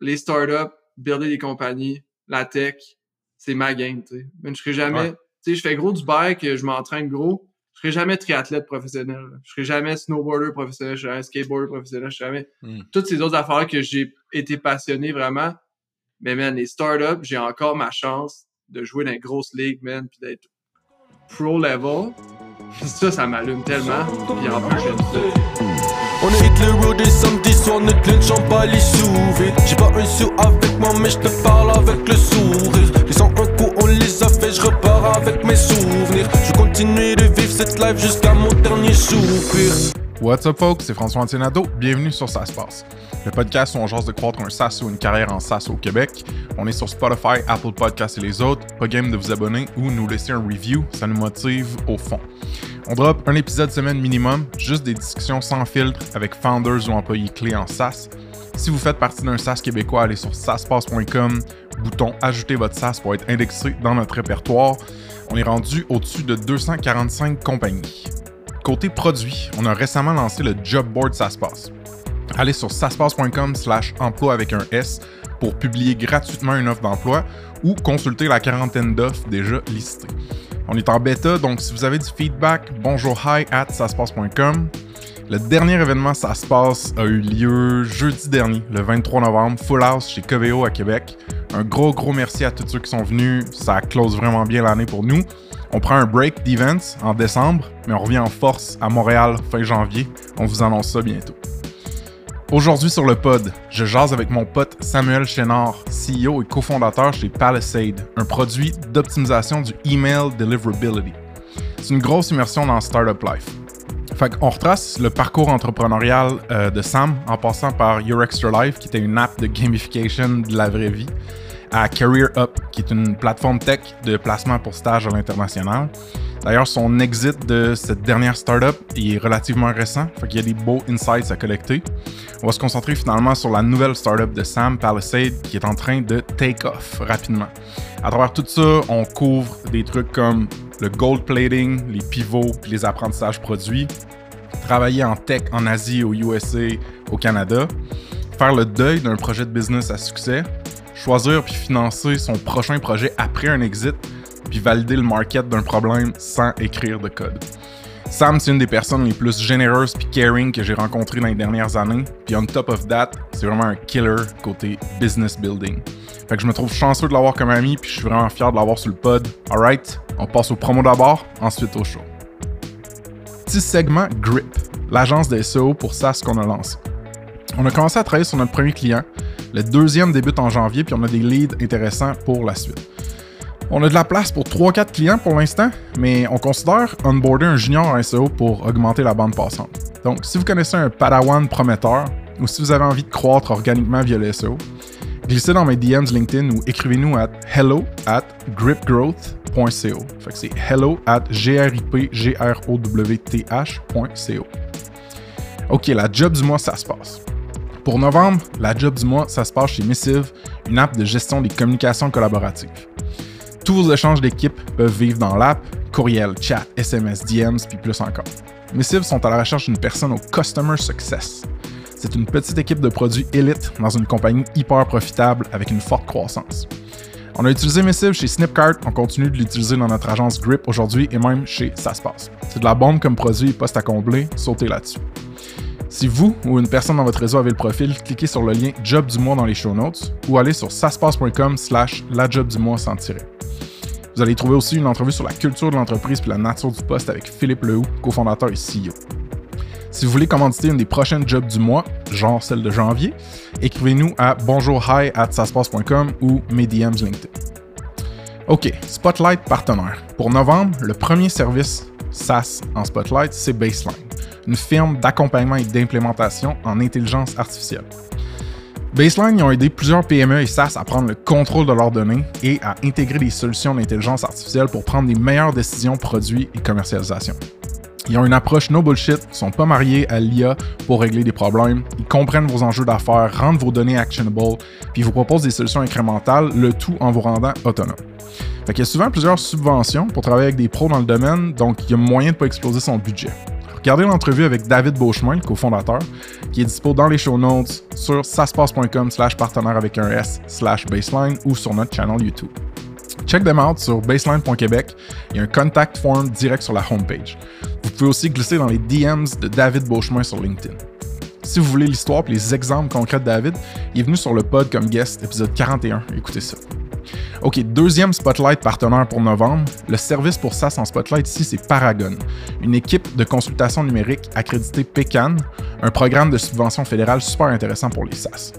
les startups, builder des compagnies, la tech, c'est ma game, tu sais. Mais je serai jamais, tu sais, je fais gros du bike, je m'entraîne gros. Je serai jamais triathlète professionnel. Je serai jamais snowboarder professionnel, je serai jamais skateboarder professionnel, je serai jamais Hmm. toutes ces autres affaires que j'ai été passionné vraiment. Mais man, les startups, j'ai encore ma chance de jouer dans les grosses ligues, man, puis d'être pro level. Puis ça, ça m'allume tellement. Puis en plus, j'aime ça. On hit le road et samedi soir, notre clinch en bas les sous-vides. J'ai pas un sou avec moi, mais je te parle avec le sourire. Les 101 coups, on les a fait, je repars avec mes souvenirs. Je vais continuer de vivre cette life jusqu'à mon dernier soupir. What's up, folks? C'est François Antinado. Bienvenue sur Ça se passe. Le podcast où on jase de croître un SaaS ou une carrière en SaaS au Québec. On est sur Spotify, Apple Podcasts et les autres. Pas game de vous abonner ou nous laisser un review, ça nous motive au fond. On drop un épisode semaine minimum, juste des discussions sans filtre avec founders ou employés clés en SaaS. Si vous faites partie d'un SaaS québécois, allez sur saspace.com, bouton Ajouter votre SaaS pour être indexé dans notre répertoire. On est rendu au-dessus de 245 compagnies. Côté produit, on a récemment lancé le Job Board SaaSpace. Allez sur saspace.com slash emploi avec un S pour publier gratuitement une offre d'emploi ou consulter la quarantaine d'offres déjà listées. On est en bêta, donc si vous avez du feedback, bonjour hi at saspace.com. Le dernier événement Ça a eu lieu jeudi dernier, le 23 novembre, Full House chez Coveo à Québec. Un gros, gros merci à tous ceux qui sont venus. Ça close vraiment bien l'année pour nous. On prend un break d'events en décembre, mais on revient en force à Montréal fin janvier. On vous annonce ça bientôt. Aujourd'hui sur le pod, je jase avec mon pote Samuel Chénard, CEO et cofondateur chez Palisade, un produit d'optimisation du email deliverability. C'est une grosse immersion dans Startup Life. Fait retrace le parcours entrepreneurial euh, de Sam en passant par Your Extra Life, qui était une app de gamification de la vraie vie, à Career Up, qui est une plateforme tech de placement pour stage à l'international. D'ailleurs, son exit de cette dernière startup est relativement récent, fait qu'il y a des beaux insights à collecter. On va se concentrer finalement sur la nouvelle startup de Sam, Palisade, qui est en train de take off rapidement. À travers tout ça, on couvre des trucs comme le gold plating, les pivots puis les apprentissages produits, travailler en tech en Asie, au USA, au Canada, faire le deuil d'un projet de business à succès, choisir puis financer son prochain projet après un exit, puis valider le market d'un problème sans écrire de code. Sam, c'est une des personnes les plus généreuses puis caring que j'ai rencontrées dans les dernières années. Puis on top of that, c'est vraiment un killer côté business building. Fait que je me trouve chanceux de l'avoir comme ami puis je suis vraiment fier de l'avoir sur le pod. Alright, on passe au promo d'abord, ensuite au show. Petit segment Grip, l'agence de SEO pour SaaS qu'on a lancé. On a commencé à travailler sur notre premier client. Le deuxième débute en janvier puis on a des leads intéressants pour la suite. On a de la place pour 3-4 clients pour l'instant, mais on considère onboarder un junior en SEO pour augmenter la bande passante. Donc, si vous connaissez un padawan prometteur ou si vous avez envie de croître organiquement via le SEO, glissez dans mes DMs LinkedIn ou écrivez-nous à hello at gripgrowth.co. C'est hello at gripgrowth.co. Ok, la job du mois, ça se passe. Pour novembre, la job du mois, ça se passe chez Missive, une app de gestion des communications collaboratives. Tous vos échanges d'équipe peuvent vivre dans l'app, courriel, chat, SMS, DMs, puis plus encore. Missive sont à la recherche d'une personne au Customer Success. C'est une petite équipe de produits élite dans une compagnie hyper profitable avec une forte croissance. On a utilisé Missive chez Snipcart, on continue de l'utiliser dans notre agence Grip aujourd'hui et même chez Ça. C'est de la bombe comme produit et poste à combler, sautez là-dessus. Si vous ou une personne dans votre réseau avez le profil, cliquez sur le lien Job du mois dans les show notes ou allez sur saspace.com slash la job du mois sans tirer. Vous allez trouver aussi une entrevue sur la culture de l'entreprise et la nature du poste avec Philippe Lehoux, cofondateur et CEO. Si vous voulez commanditer une des prochaines jobs du mois, genre celle de janvier, écrivez-nous à bonjourhi at ou mes DMs LinkedIn. OK, Spotlight partenaire. Pour novembre, le premier service SaaS en Spotlight, c'est Baseline, une firme d'accompagnement et d'implémentation en intelligence artificielle. Baseline, ils ont aidé plusieurs PME et SaaS à prendre le contrôle de leurs données et à intégrer des solutions d'intelligence artificielle pour prendre les meilleures décisions produits et commercialisation. Ils ont une approche no bullshit, sont pas mariés à l'IA pour régler des problèmes, ils comprennent vos enjeux d'affaires, rendent vos données actionable, puis ils vous proposent des solutions incrémentales, le tout en vous rendant autonome. Fait qu'il y a souvent plusieurs subventions pour travailler avec des pros dans le domaine, donc il y a moyen de pas exploser son budget. Regardez l'entrevue avec David Beauchemin, le cofondateur, qui est dispo dans les show notes sur saspace.com slash partenaire avec un S slash baseline ou sur notre channel YouTube. Check them out sur baseline.québec. Il y a un contact form direct sur la homepage. Vous pouvez aussi glisser dans les DMs de David Beauchemin sur LinkedIn. Si vous voulez l'histoire et les exemples concrets de David, il est venu sur le pod comme guest, épisode 41. Écoutez ça. OK, deuxième Spotlight partenaire pour novembre. Le service pour SaaS en Spotlight ici, c'est Paragon, une équipe de consultation numérique accréditée PECAN, un programme de subvention fédérale super intéressant pour les SaaS.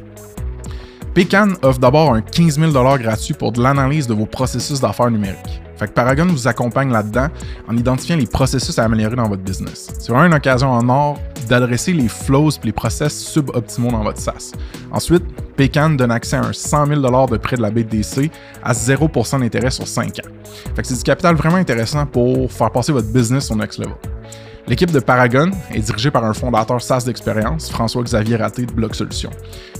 PECAN offre d'abord un 15 000 gratuit pour de l'analyse de vos processus d'affaires numériques. Fait que Paragon vous accompagne là-dedans en identifiant les processus à améliorer dans votre business. C'est vraiment une occasion en or d'adresser les flows et les process suboptimaux dans votre SaaS. Ensuite, Pecan donne accès à un 100 000 de prêt de la BDC à 0% d'intérêt sur 5 ans. C'est du capital vraiment intéressant pour faire passer votre business au next level. L'équipe de Paragon est dirigée par un fondateur SaaS d'expérience, François-Xavier Raté de Bloc Solutions.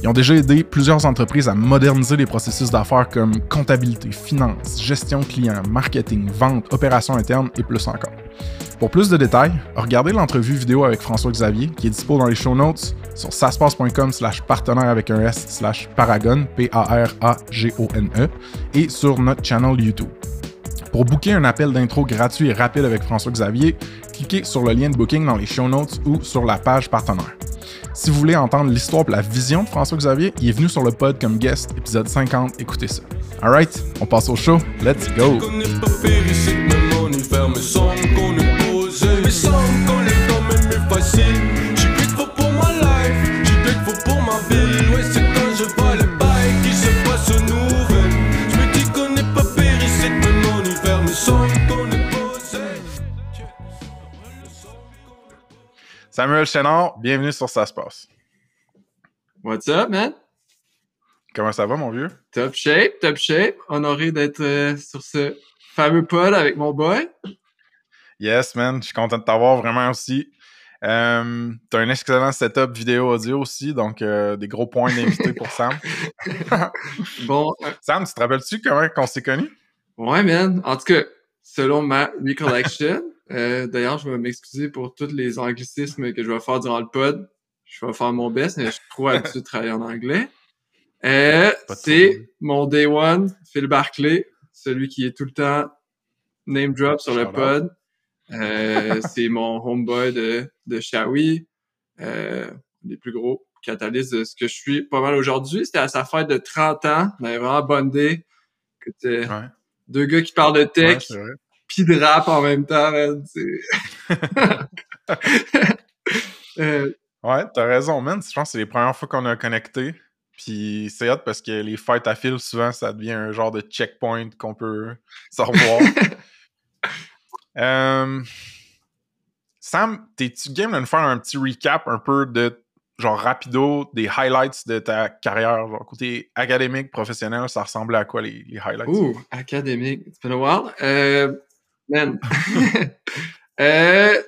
Ils ont déjà aidé plusieurs entreprises à moderniser les processus d'affaires comme comptabilité, finance, gestion client, marketing, vente, opérations internes et plus encore. Pour plus de détails, regardez l'entrevue vidéo avec François-Xavier qui est dispo dans les show notes sur saspace.com slash partenaire avec un S slash paragon, P-A-R-A-G-O-N-E, et sur notre channel YouTube. Pour booker un appel d'intro gratuit et rapide avec François-Xavier, cliquez sur le lien de booking dans les show notes ou sur la page partenaire. Si vous voulez entendre l'histoire et la vision de François-Xavier, il est venu sur le pod comme guest, épisode 50, écoutez ça. Alright, on passe au show, let's go! Samuel Chénard, bienvenue sur Ça se passe. What's up, man? Comment ça va, mon vieux? Top shape, top shape. Honoré d'être euh, sur ce fameux pod avec mon boy. Yes, man. Je suis content de t'avoir vraiment aussi. Euh, T'as un excellent setup vidéo audio aussi, donc euh, des gros points d'invité pour Sam. bon. Sam, tu te rappelles-tu comment on s'est connus? Ouais, man. En tout cas, selon ma recollection, euh, d'ailleurs, je vais m'excuser pour tous les anglicismes que je vais faire durant le pod. Je vais faire mon best, mais je suis trop habitué de travailler en anglais. Euh, c'est mon day one, Phil Barclay, celui qui est tout le temps name drop sur le pod. Euh, c'est mon homeboy de, de Shawi, euh, des plus gros catalystes de ce que je suis pas mal aujourd'hui. C'était à sa fête de 30 ans. On avait vraiment bondé. Ouais. Deux gars qui parlent de tech, pis de rap en même temps, man. euh... Ouais, t'as raison, man. Je pense que c'est les premières fois qu'on a connecté. Puis c'est hot parce que les fights à fil, souvent, ça devient un genre de checkpoint qu'on peut se revoir. euh... Sam, t'es-tu game de nous faire un petit recap un peu de genre rapido des highlights de ta carrière, genre côté académique, professionnel, ça ressemblait à quoi les, les highlights? Ouh, académique, it's been a while. Euh, Man. euh,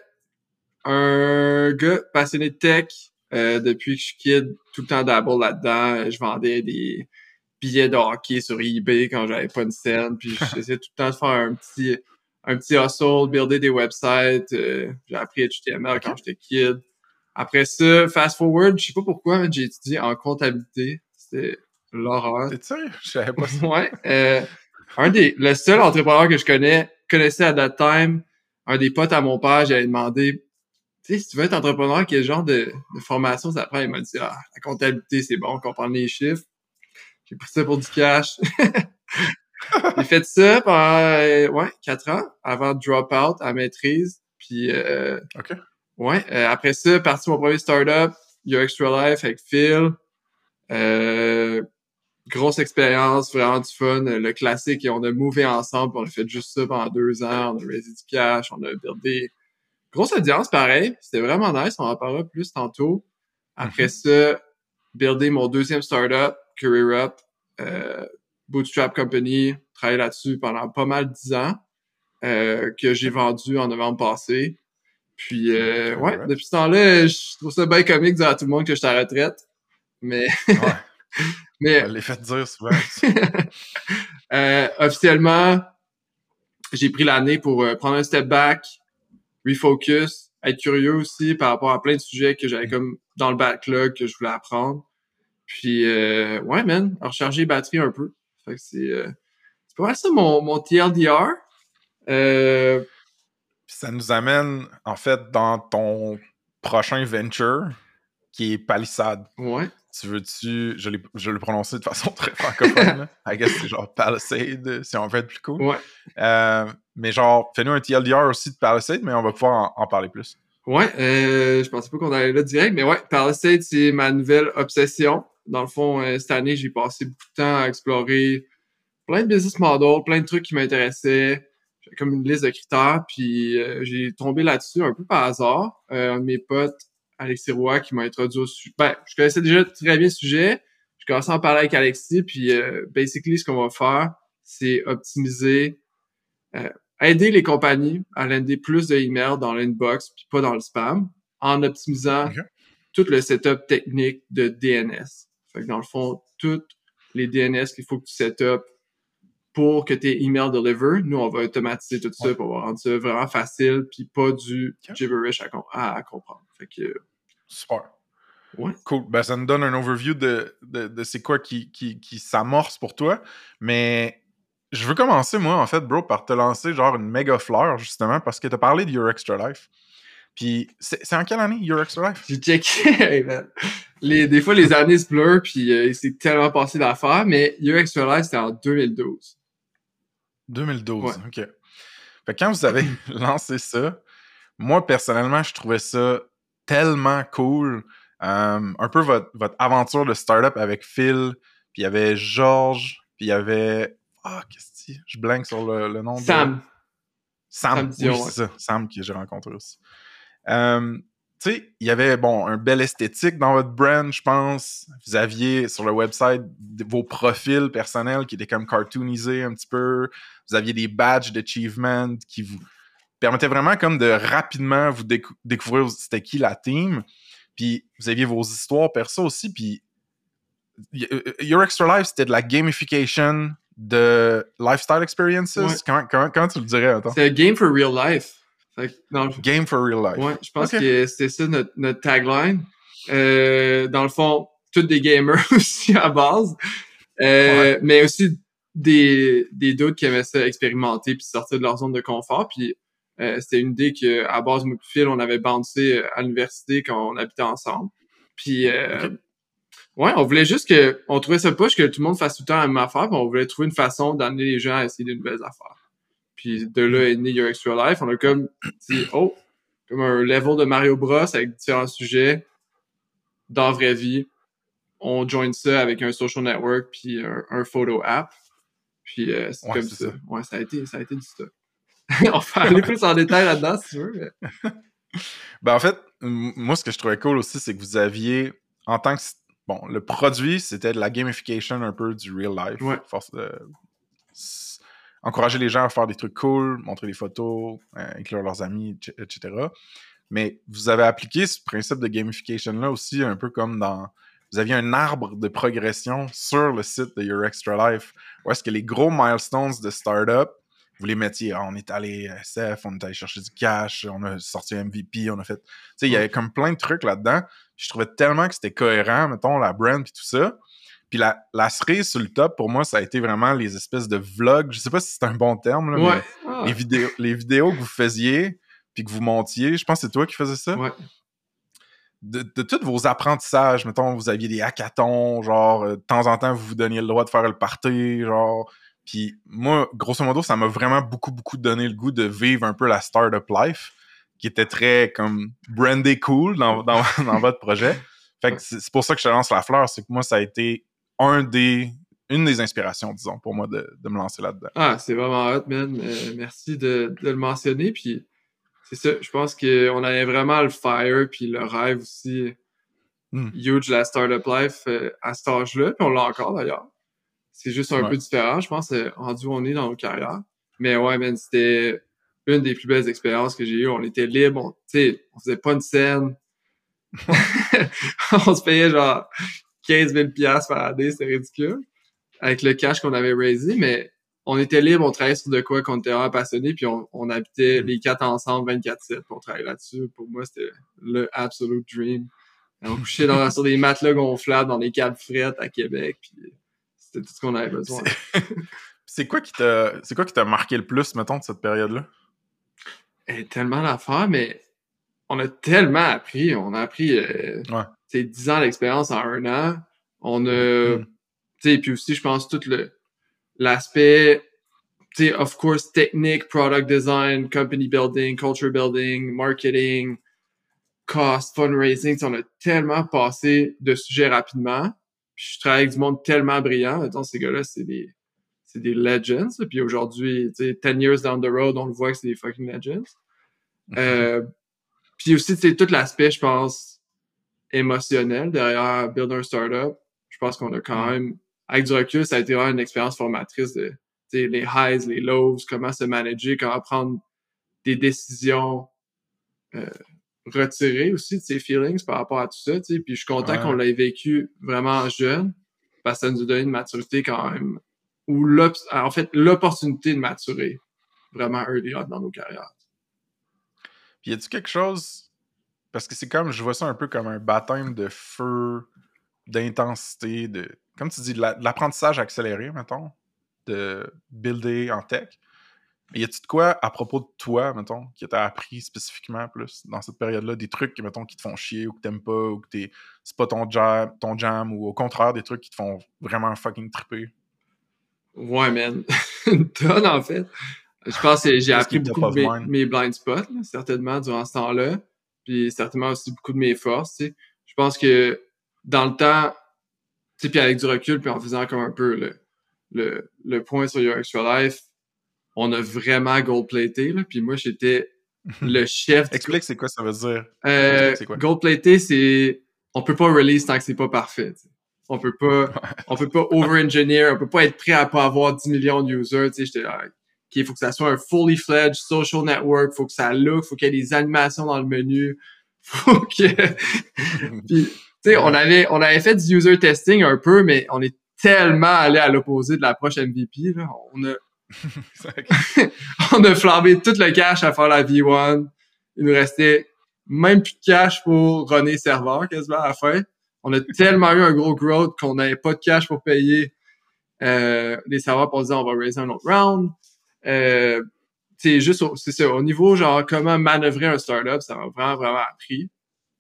un gars passionné de tech euh, depuis que je suis kid, tout le temps d'abord là-dedans. Je vendais des billets de hockey sur eBay quand j'avais pas une scène. Puis j'essayais tout le temps de faire un petit un petit hustle, builder des websites. Euh, j'ai appris HTML quand j'étais kid. Après ça, fast forward, je sais pas pourquoi, mais j'ai étudié en comptabilité. C'était l'horreur. T'es sûr? Je savais pas ça. ouais. Euh, un des, le seul entrepreneur que je connais connaissais à that time, un des potes à mon père, j'avais demandé, tu sais, si tu veux être entrepreneur, quel genre de, de formation ça prend? Il m'a dit, ah, la comptabilité, c'est bon, comprendre les chiffres. J'ai pris ça pour du cash. J'ai fait ça pendant, euh, ouais, quatre ans avant de drop out à maîtrise. Puis, euh, OK. Ouais, euh, après ça, parti mon premier startup, Your Extra Life avec Phil. Euh, grosse expérience, vraiment du fun, le classique, et on a mové ensemble, on a fait juste ça pendant deux ans, on a raisé du cash, on a buildé grosse audience, pareil, c'était vraiment nice, on en parlera plus tantôt. Après mm-hmm. ça, builder mon deuxième startup, Career Up, euh, Bootstrap Company, travaillé là-dessus pendant pas mal dix ans, euh, que j'ai vendu en novembre passé. Puis, euh, ouais, depuis ce temps-là, je trouve ça bien comique de dire à tout le monde que je suis à la retraite. Mais, Mais. les fait dire souvent. euh, officiellement, j'ai pris l'année pour euh, prendre un step back, refocus, être curieux aussi par rapport à plein de sujets que j'avais comme dans le backlog que je voulais apprendre. Puis, euh, ouais, man, recharger les batteries un peu. Fait que c'est, euh, c'est pas mal ça mon, mon TLDR. Euh, ça nous amène, en fait, dans ton prochain venture, qui est Palisade. ouais. Tu veux-tu. Je l'ai je l'ai prononcé de façon très francophone. I guess c'est genre Palisade, si on veut être plus cool. Ouais. Euh, mais genre, fais-nous un TLDR aussi de Palisade, mais on va pouvoir en, en parler plus. Ouais, euh, je pensais pas qu'on allait là direct, mais ouais, Palisade, c'est ma nouvelle obsession. Dans le fond, euh, cette année, j'ai passé beaucoup de temps à explorer plein de business models, plein de trucs qui m'intéressaient. Comme une liste de critères, puis euh, j'ai tombé là-dessus un peu par hasard. Euh, un de mes potes, Alexis Roy, qui m'a introduit au sujet. Ben, je connaissais déjà très bien le sujet. Je commençais à en parler avec Alexis, puis euh, basically, ce qu'on va faire, c'est optimiser, euh, aider les compagnies à lander plus de emails dans l'inbox, puis pas dans le spam, en optimisant tout le setup technique de DNS. Fait que dans le fond, toutes les DNS qu'il faut que tu set up pour que tes emails deliver, nous, on va automatiser tout ça, va rendre ça vraiment facile, puis pas du gibberish à, com- à- à comprendre. Fait que, Super. ouais. Cool. Ben, ça nous donne un overview de, de, de c'est quoi qui, qui, qui s'amorce pour toi. Mais je veux commencer, moi, en fait, bro, par te lancer genre une méga fleur, justement, parce que tu as parlé de Your Extra Life. Puis, c'est en quelle année, Your Extra Life? J'ai checké, hey, man. Les, des fois, les années se blurent, puis euh, c'est tellement passé d'affaires, mais Your Extra Life, c'était en 2012. 2012, Ouais. OK. Fait que quand vous avez lancé ça, moi, personnellement, je trouvais ça tellement cool. Euh, un peu votre, votre aventure de startup avec Phil, puis il y avait Georges, puis il y avait... Ah, qu'est-ce que? Je blank sur le, le nom de... Sam. Sam, Sam oui, ouais. c'est ça. Sam que j'ai rencontré aussi. Euh, tu sais, il y avait, bon, un bel esthétique dans votre brand, je pense. Vous aviez sur le website vos profils personnels qui étaient comme cartoonisés un petit peu. Vous aviez des badges d'achievement qui vous permettaient vraiment comme de rapidement vous décou- découvrir c'était qui la team. Puis vous aviez vos histoires perso aussi. Puis y- euh, Your Extra Life, c'était de la gamification de lifestyle experiences. Ouais. Comment, comment, comment tu le dirais, attends? C'est un game for real life. Game for real life. Ouais, je pense que c'était ça notre, notre tagline. Euh, dans le fond, tous des gamers aussi à base. Euh, Mais aussi des, des doutes qui aimaient ça expérimenter puis sortir de leur zone de confort. Puis euh, c'était une idée que à base de Phil, on avait bouncé à l'université quand on habitait ensemble. Puis euh, ouais, on voulait juste que on trouvait ça poche que tout le monde fasse tout le temps la même affaire, puis on voulait trouver une façon d'amener les gens à essayer de nouvelles affaires. Puis de là est né Your Extra Life. On a comme dit oh, comme un level de Mario Bros avec différents sujets dans la vraie vie. On join ça avec un social network puis un, un photo app. Puis euh, c'est Ouais, comme ça. ça. Ouais, ça a été, ça a été du stock. on va aller plus en détail là-dedans si tu veux. mais- Ben, en fait, moi, ce que je trouvais cool aussi, c'est que vous aviez, en tant que. Bon, le produit, c'était de la gamification un peu du real life. Ouais. Force encourager les gens à faire des trucs cool, montrer des photos, euh, inclure leurs amis, etc-. Mais vous avez appliqué ce principe de gamification-là aussi un peu comme dans. Vous aviez un arbre de progression sur le site de Your Extra Life, où est-ce que les gros milestones de startup, vous les mettiez, ah, on est allé à SF, on est allé chercher du cash, on a sorti MVP, on a fait. Tu sais, il y avait comme plein de trucs là-dedans. Je trouvais tellement que c'était cohérent, mettons, la brand puis tout ça. Puis la, la cerise sur le top, pour moi, ça a été vraiment les espèces de vlogs. Je sais pas si c'est un bon terme, là, mais Ouais. Ah, les, vidéos, les vidéos que vous faisiez puis que vous montiez, je pense que c'est toi qui faisais ça. ouais. De, de tous vos apprentissages, mettons, vous aviez des hackathons, genre, euh, de temps en temps, vous vous donniez le droit de faire le party, genre. Puis moi, grosso modo, ça m'a vraiment beaucoup, beaucoup donné le goût de vivre un peu la startup life, qui était très, comme, brandé cool dans, dans, dans votre projet. Fait que c'est pour ça que je te lance la fleur, c'est que moi, ça a été un des, une des inspirations, disons, pour moi, de, de me lancer là-dedans. Ah, c'est vraiment hot, man. Euh, merci de, de le mentionner. Puis c'est ça, je pense qu'on avait vraiment le fire puis le rêve aussi Hmm. huge la startup life euh, à cet âge-là. Puis on l'a encore d'ailleurs. C'est juste un Ouais. peu différent, je pense, euh, rendu où on est dans nos carrières. Mais ouais, man, c'était une des plus belles expériences que j'ai eues. On était libre, on, tu sais, on faisait pas de scène. on se payait genre 15 000 piastres par année, c'était ridicule. Avec le cash qu'on avait raisé, mais on était libre, on travaillait sur de quoi qu'on était vraiment passionné, puis on, on habitait Mm. les quatre ensemble 24-7 pour travailler là-dessus. Pour moi, c'était le absolute dream. On couchait dans, sur des matelas gonflables dans des câbles frettes à Québec, puis c'était tout ce qu'on avait besoin. C'est quoi qui t'a c'est quoi qui t'a marqué le plus, mettons, de cette période-là? Eh, tellement d'affaires, mais on a tellement appris. On a appris euh, Ouais. Sais, 10 ans d'expérience en un an. On a Mm. tu sais, puis aussi, je pense, tout le l'aspect, tu sais, of course, technique, product design, company building, culture building, marketing, cost, fundraising, on a tellement passé de sujets rapidement. Puis je travaille avec du monde tellement brillant. Mettons, ces gars-là, c'est des, c'est des legends. là. Puis aujourd'hui, tu sais, 10 years down the road, on le voit que c'est des fucking legends. Euh, puis aussi, tu sais, tout l'aspect, je pense, émotionnel derrière Build un Startup. Je pense qu'on a quand même, avec du recul, ça a été vraiment une expérience formatrice de, tu sais, les highs, les lows, comment se manager, comment prendre des décisions, euh, retirées aussi de ses feelings par rapport à tout ça, tu sais. Puis je suis content Ouais. qu'on l'ait vécu vraiment jeune, parce que ça nous a donné une maturité quand même, ou en fait, l'opportunité de maturer vraiment early on dans nos carrières. Puis y a-tu quelque chose. Parce que c'est comme, je vois ça un peu comme un baptême de feu, d'intensité, de. Comme tu dis, de la- de l'apprentissage accéléré, mettons, de builder en tech. Mais y a-tu de quoi à propos de toi, mettons, qui t'a appris spécifiquement plus dans cette période-là, des trucs, mettons, qui te font chier ou que t'aimes pas ou que t'es, c'est pas ton jam, ton jam ou au contraire des trucs qui te font vraiment fucking triper? Ouais, man. Une tonne, en fait. Je pense que j'ai appris beaucoup de mes, mes blind spots, là, certainement, durant ce temps-là. Puis certainement aussi beaucoup de mes forces. Je pense que dans le temps, puis avec du recul, puis en faisant comme un peu le, le, le point sur Your Extra Life, on a vraiment gold-platé. Puis moi, j'étais le chef du Explique c'est quoi ça veut dire. euh, gold-platé, c'est on peut pas release tant que c'est pas parfait. On peut pas, on peut pas over-engineer, on peut pas être prêt à pas avoir 10 millions de users. J'étais là, OK, il faut que ça soit un fully fledged social network, faut que ça look, faut qu'il y ait des animations dans le menu, faut que, puis, tu sais, on avait, on avait fait du user testing un peu, mais on est tellement allé à l'opposé de l'approche MVP, là. On a, on a flambé tout le cash à faire la V1. Il nous restait même plus de cash pour runner serveur quasiment à la fin. On a tellement eu un gros growth qu'on n'avait pas de cash pour payer euh, les serveurs pour dire on va raiser un autre round. Euh, c'est juste, au- c'est ça, au niveau genre comment manœuvrer un startup, ça m'a vraiment, vraiment appris.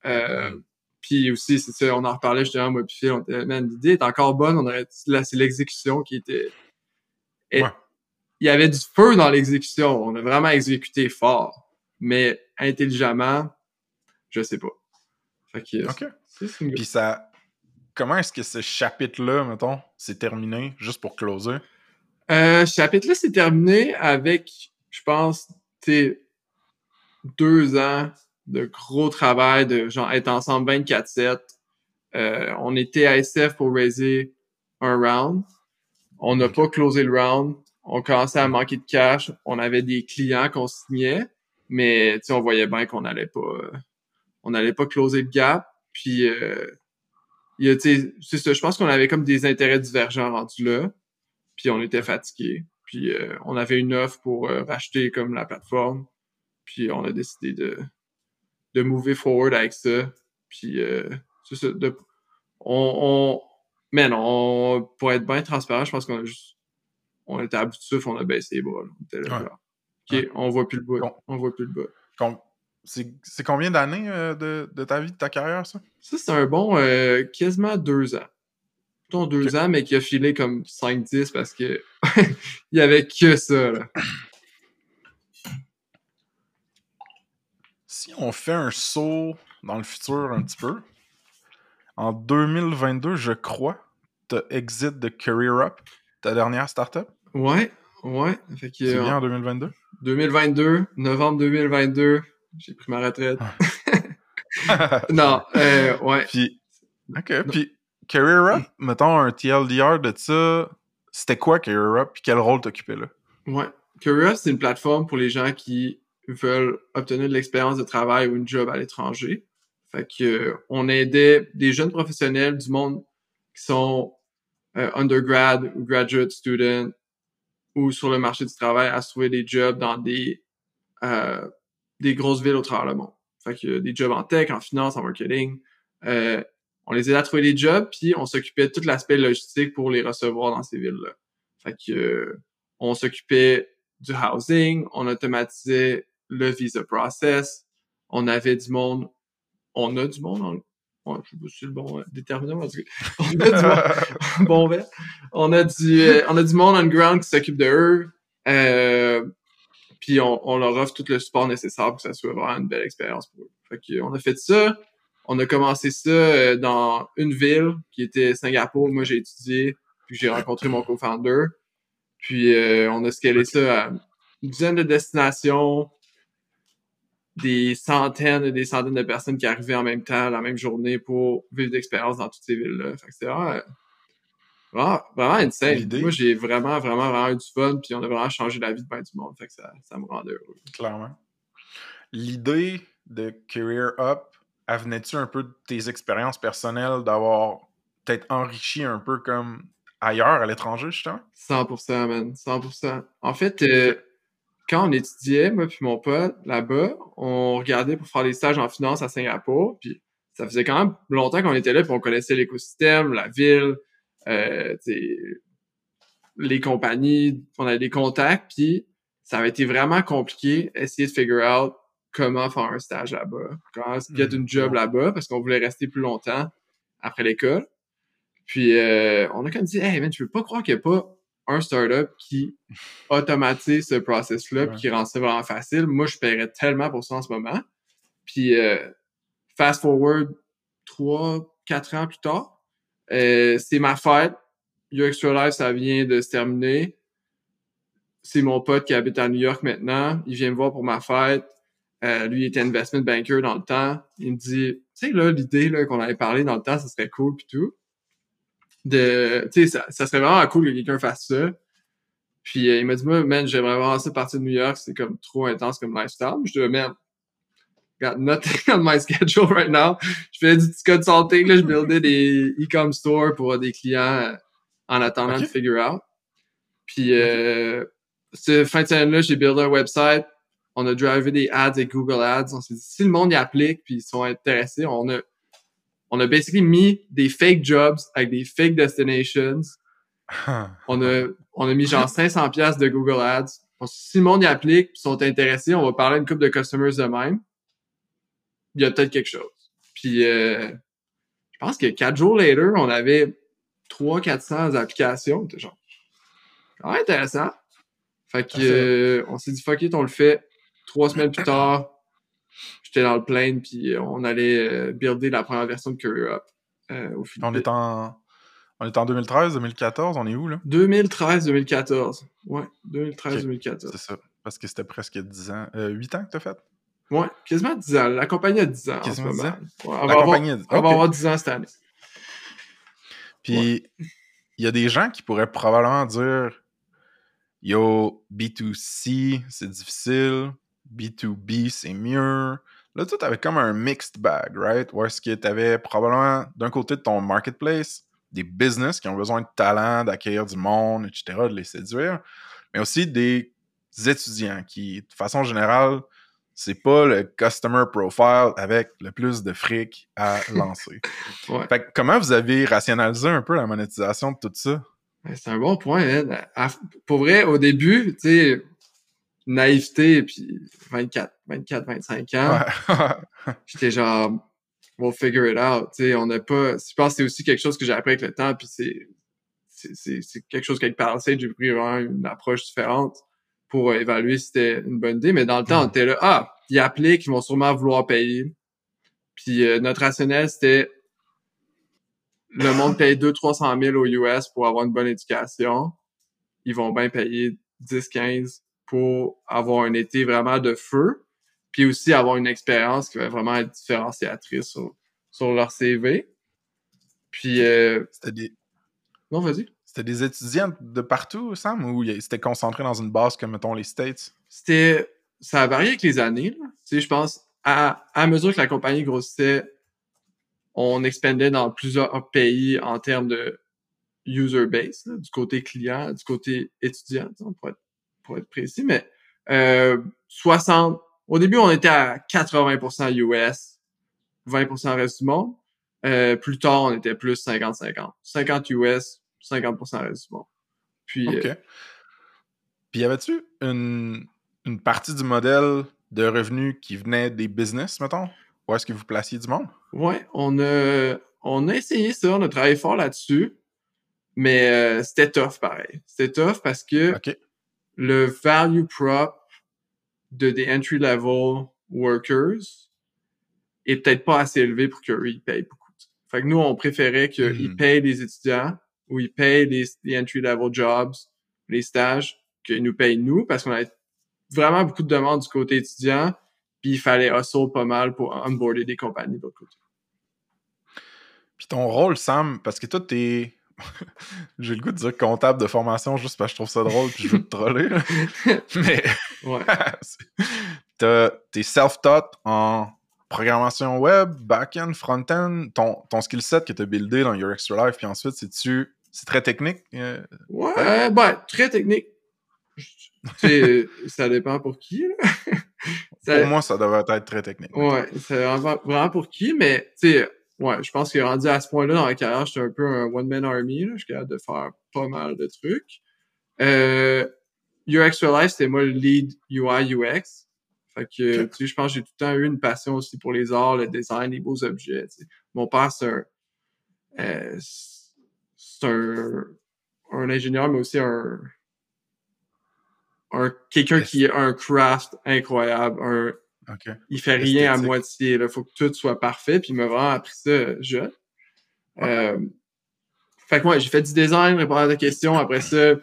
Euh, Puis aussi, c'est ça, on en reparlait justement, moi puis Phil, on était, man, l'idée est encore bonne, on aurait, là, c'est l'exécution qui était, et- Ouais. il y avait du feu dans l'exécution, on a vraiment exécuté fort, mais intelligemment, je sais pas. Fait que, Ok. c'est- c'est une- Puis ça. Comment est-ce que ce chapitre-là, mettons, s'est terminé, juste pour closer? Euh, ce chapitre-là, c'est terminé avec, je pense, deux ans de gros travail, de genre être ensemble 24-7. Euh, on était à SF pour raiser un round. On n'a pas closé le round. On commençait à manquer de cash. On avait des clients qu'on signait, mais on voyait bien qu'on allait pas, on allait pas closer le gap. Puis, euh, c'est ça, je pense qu'on avait comme des intérêts divergents rendus là puis on était fatigué. Puis euh, on avait une offre pour euh, racheter comme la plateforme. Puis on a décidé de de mover forward avec ça. Puis euh, c'est ça. De, on, on man, on pour être bien transparent, je pense qu'on a juste on était à bout de souffle, on a baissé les bras. là. On était là, Ouais. OK, Ouais. on voit plus le bout. On voit plus le bout. C'est combien d'années euh, de, de ta vie, de ta carrière, ça? Ça, c'est un bon euh, quasiment deux ans. Plutôt deux ans, mais qui a filé comme 5-10 parce que il y avait que ça. Là. Si on fait un saut dans le futur un petit peu, en 2022, je crois, t'as exit de Career Up, ta dernière startup? Ouais, ouais. Fait que, C'est bien en 2022? 2022, novembre 2022, j'ai pris ma retraite. non, euh, ouais. Puis, ok, puis Career Up, mettons un TLDR de ça, c'était quoi Career Up, puis quel rôle t'occupais là? Ouais. Curious, c'est une plateforme pour les gens qui veulent obtenir de l'expérience de travail ou une job à l'étranger. Fait que euh, on aidait des jeunes professionnels du monde qui sont euh, undergrad ou graduate student ou sur le marché du travail à trouver des jobs dans des, euh, des grosses villes au travers le monde. Fait que des jobs en tech, en finance, en marketing. Euh, on les aidait à trouver des jobs, puis on s'occupait de tout l'aspect logistique pour les recevoir dans ces villes-là. Fait que euh, on s'occupait du housing, on automatisait le visa process, on avait du monde, on a du monde, en, ouais, je sais pas si c'est le bon euh, déterminant, on a du monde, bon vert. On a du, euh, on a du monde on ground qui s'occupe de eux, euh, puis on, on, leur offre tout le support nécessaire pour que ça soit vraiment une belle expérience pour eux. Fait que, on a fait ça. On a commencé ça euh, dans une ville qui était Singapour. Moi, j'ai étudié, puis j'ai rencontré mon co-founder. Puis euh, on a scalé ça à une dizaine de destinations, des centaines et des centaines de personnes qui arrivaient en même temps, la même journée pour vivre d'expériences dans toutes ces villes-là. Fait que c'était vraiment, vraiment, vraiment insane. Moi, j'ai vraiment, vraiment, vraiment eu du fun, puis on a vraiment changé la vie de bien du monde. Fait que ça, ça me rendait heureux. Clairement. L'idée de Career Up, venait-tu un peu de tes expériences personnelles d'avoir peut-être enrichi un peu comme ailleurs, à l'étranger, justement? 100%, man. 100%. En fait, euh, quand on étudiait, moi puis mon pote, là-bas, on regardait pour faire des stages en finance à Singapour, puis ça faisait quand même longtemps qu'on était là, puis on connaissait l'écosystème, la ville, euh, les compagnies, on avait des contacts, puis ça avait été vraiment compliqué essayer de figure out comment faire un stage là-bas, comment se get une job là-bas, parce qu'on voulait rester plus longtemps après l'école. Puis euh, on a comme dit, hey man, tu veux pas croire qu'il n'y a pas un startup qui automatise ce process-là puis qui rend ça vraiment facile. Moi, je paierais tellement pour ça en ce moment. Puis euh, fast forward trois, quatre ans plus tard, euh, c'est ma fête. Your Extra Life, ça vient de se terminer. C'est mon pote qui habite à New York maintenant. Il vient me voir pour ma fête. Euh, lui, il était investment banker dans le temps. Il me dit, tu sais, là, l'idée là, qu'on avait parlé dans le temps, ça serait cool puis tout. De, tu sais, ça, ça, serait vraiment cool que quelqu'un fasse ça. Puis euh, il m'a dit, moi, man, j'aimerais vraiment ça partir de New York, c'est comme trop intense comme lifestyle. Je dis, man, got nothing on my schedule right now. Je fais du petit consulting, là, je buildais des e-com stores pour des clients euh, en attendant de figure out. Puis, euh, cette fin de semaine-là, j'ai buildé un website on a drivé des ads et Google Ads. On s'est dit, si le monde y applique puis ils sont intéressés, on a, on a basically mis des fake jobs avec des fake destinations. on a, on a mis genre 500 pièces de Google Ads. si le monde y applique puis sont intéressés, on va parler une couple de customers de même. Il y a peut-être quelque chose. Puis, euh, je pense que quatre jours later, on avait 300-400 applications. Genre, quand intéressant. Fait que, euh, on s'est dit, fuck it, on le fait. Trois semaines plus tard, j'étais dans le plane, puis on allait euh, builder la première version de Career Up. Euh, au on, est en... on est en 2013, 2014, on est où là? 2013, 2014. Ouais, 2013, 2014. C'est ça, parce que c'était presque 10 ans. Euh, 8 ans que t'as fait? Ouais, quasiment 10 ans. La compagnie a 10 ans quasiment en ce moment. Ouais, on, va avoir, on va avoir 10 ans cette année. Puis, il y a des gens qui pourraient probablement dire Yo, B2C, c'est difficile. B2B, c'est mieux. Là, tu avais comme un mixed bag, right? Où est-ce que tu avais probablement, d'un côté de ton marketplace, des business qui ont besoin de talent, d'accueillir du monde, etc., de les séduire, mais aussi des étudiants qui, de façon générale, c'est pas le customer profile avec le plus de fric à lancer. Fait que comment vous avez rationalisé un peu la monétisation de tout ça? C'est un bon point. Hein? Pour vrai, au début, tu sais, naïveté, puis 24, 24, 25 ans, j'étais genre, we'll figure it out. sais on n'a pas. Je pense que c'est aussi quelque chose que j'ai appris avec le temps, puis c'est c'est quelque chose qu'avec Parasite, j'ai pris vraiment une approche différente pour évaluer si c'était une bonne idée. Mais dans le temps, on mm. était là, ah, ils appliquent, ils vont sûrement vouloir payer. Puis euh, notre rationnel, c'était le monde paye 200-300 000 aux US pour avoir une bonne éducation. Ils vont bien payer 10-15 pour avoir un été vraiment de feu, puis aussi avoir une expérience qui va vraiment être différenciatrice sur, leur CV. Puis... Euh, c'était des... Non, vas-y. C'était des étudiants de partout, Sam, ou c'était concentré dans une base comme, mettons, les States? C'était... Ça a varié avec les années. Tu sais, je pense, à, à mesure que la compagnie grossissait, on expandait dans plusieurs pays en termes de user base, là, du côté client, du côté étudiant, tu sais, pour être, pour être précis, mais euh, 60, au début, on était à 80% US, 20% reste du monde. Euh, plus tard, on était plus 50-50. 50 US, 50% reste du monde. Puis, OK. euh, Puis y avait-tu une, une partie du modèle de revenus qui venait des business, mettons? Où est-ce que vous placiez du monde? Ouais, on a, on a essayé ça, on a travaillé fort là-dessus, mais euh, c'était tough pareil. C'était tough parce que. Le value prop de des entry-level workers est peut-être pas assez élevé pour qu'eux, ils payent beaucoup. Fait que nous, on préférait qu'ils Mhm. payent les étudiants ou ils payent les, les entry-level jobs, les stages, qu'ils nous payent nous, parce qu'on avait vraiment beaucoup de demandes du côté étudiant, puis il fallait hustle pas mal pour onboarder des compagnies de l'autre côté. Puis ton rôle, Sam, parce que toi, t'es. J'ai le goût de dire comptable de formation juste parce que je trouve ça drôle puis je veux te troller. là. Mais Ouais. t'es self-taught en programmation web, back-end, front-end. Ton, ton skill set que t'as buildé dans Your Extra Life, puis ensuite, c'est-tu. C'est très technique. euh, Ouais, euh, ben, très technique. Tu ça dépend pour qui, là. Ça- Pour moi, ça devrait être très technique. Ouais, c'est vraiment, vraiment pour qui, mais tu sais, ouais, je pense que rendu à ce point-là dans la carrière, j'étais un peu un one-man army, là. Je suis capable de faire pas mal de trucs. Euh, Your Extra Life, c'était moi le lead UI UX. Fait que, tu sais, je pense que j'ai tout le temps eu une passion aussi pour les arts, le design, les beaux objets, tu sais. Mon père, c'est un, euh, c'est un, un ingénieur, mais aussi un, un, quelqu'un qui a un craft incroyable, un, OK. il fait rien à moitié. Il faut que tout soit parfait. Puis il m'a vraiment appris ça jeune. Euh, fait que moi, j'ai fait du design, répondre à des questions. Après ça,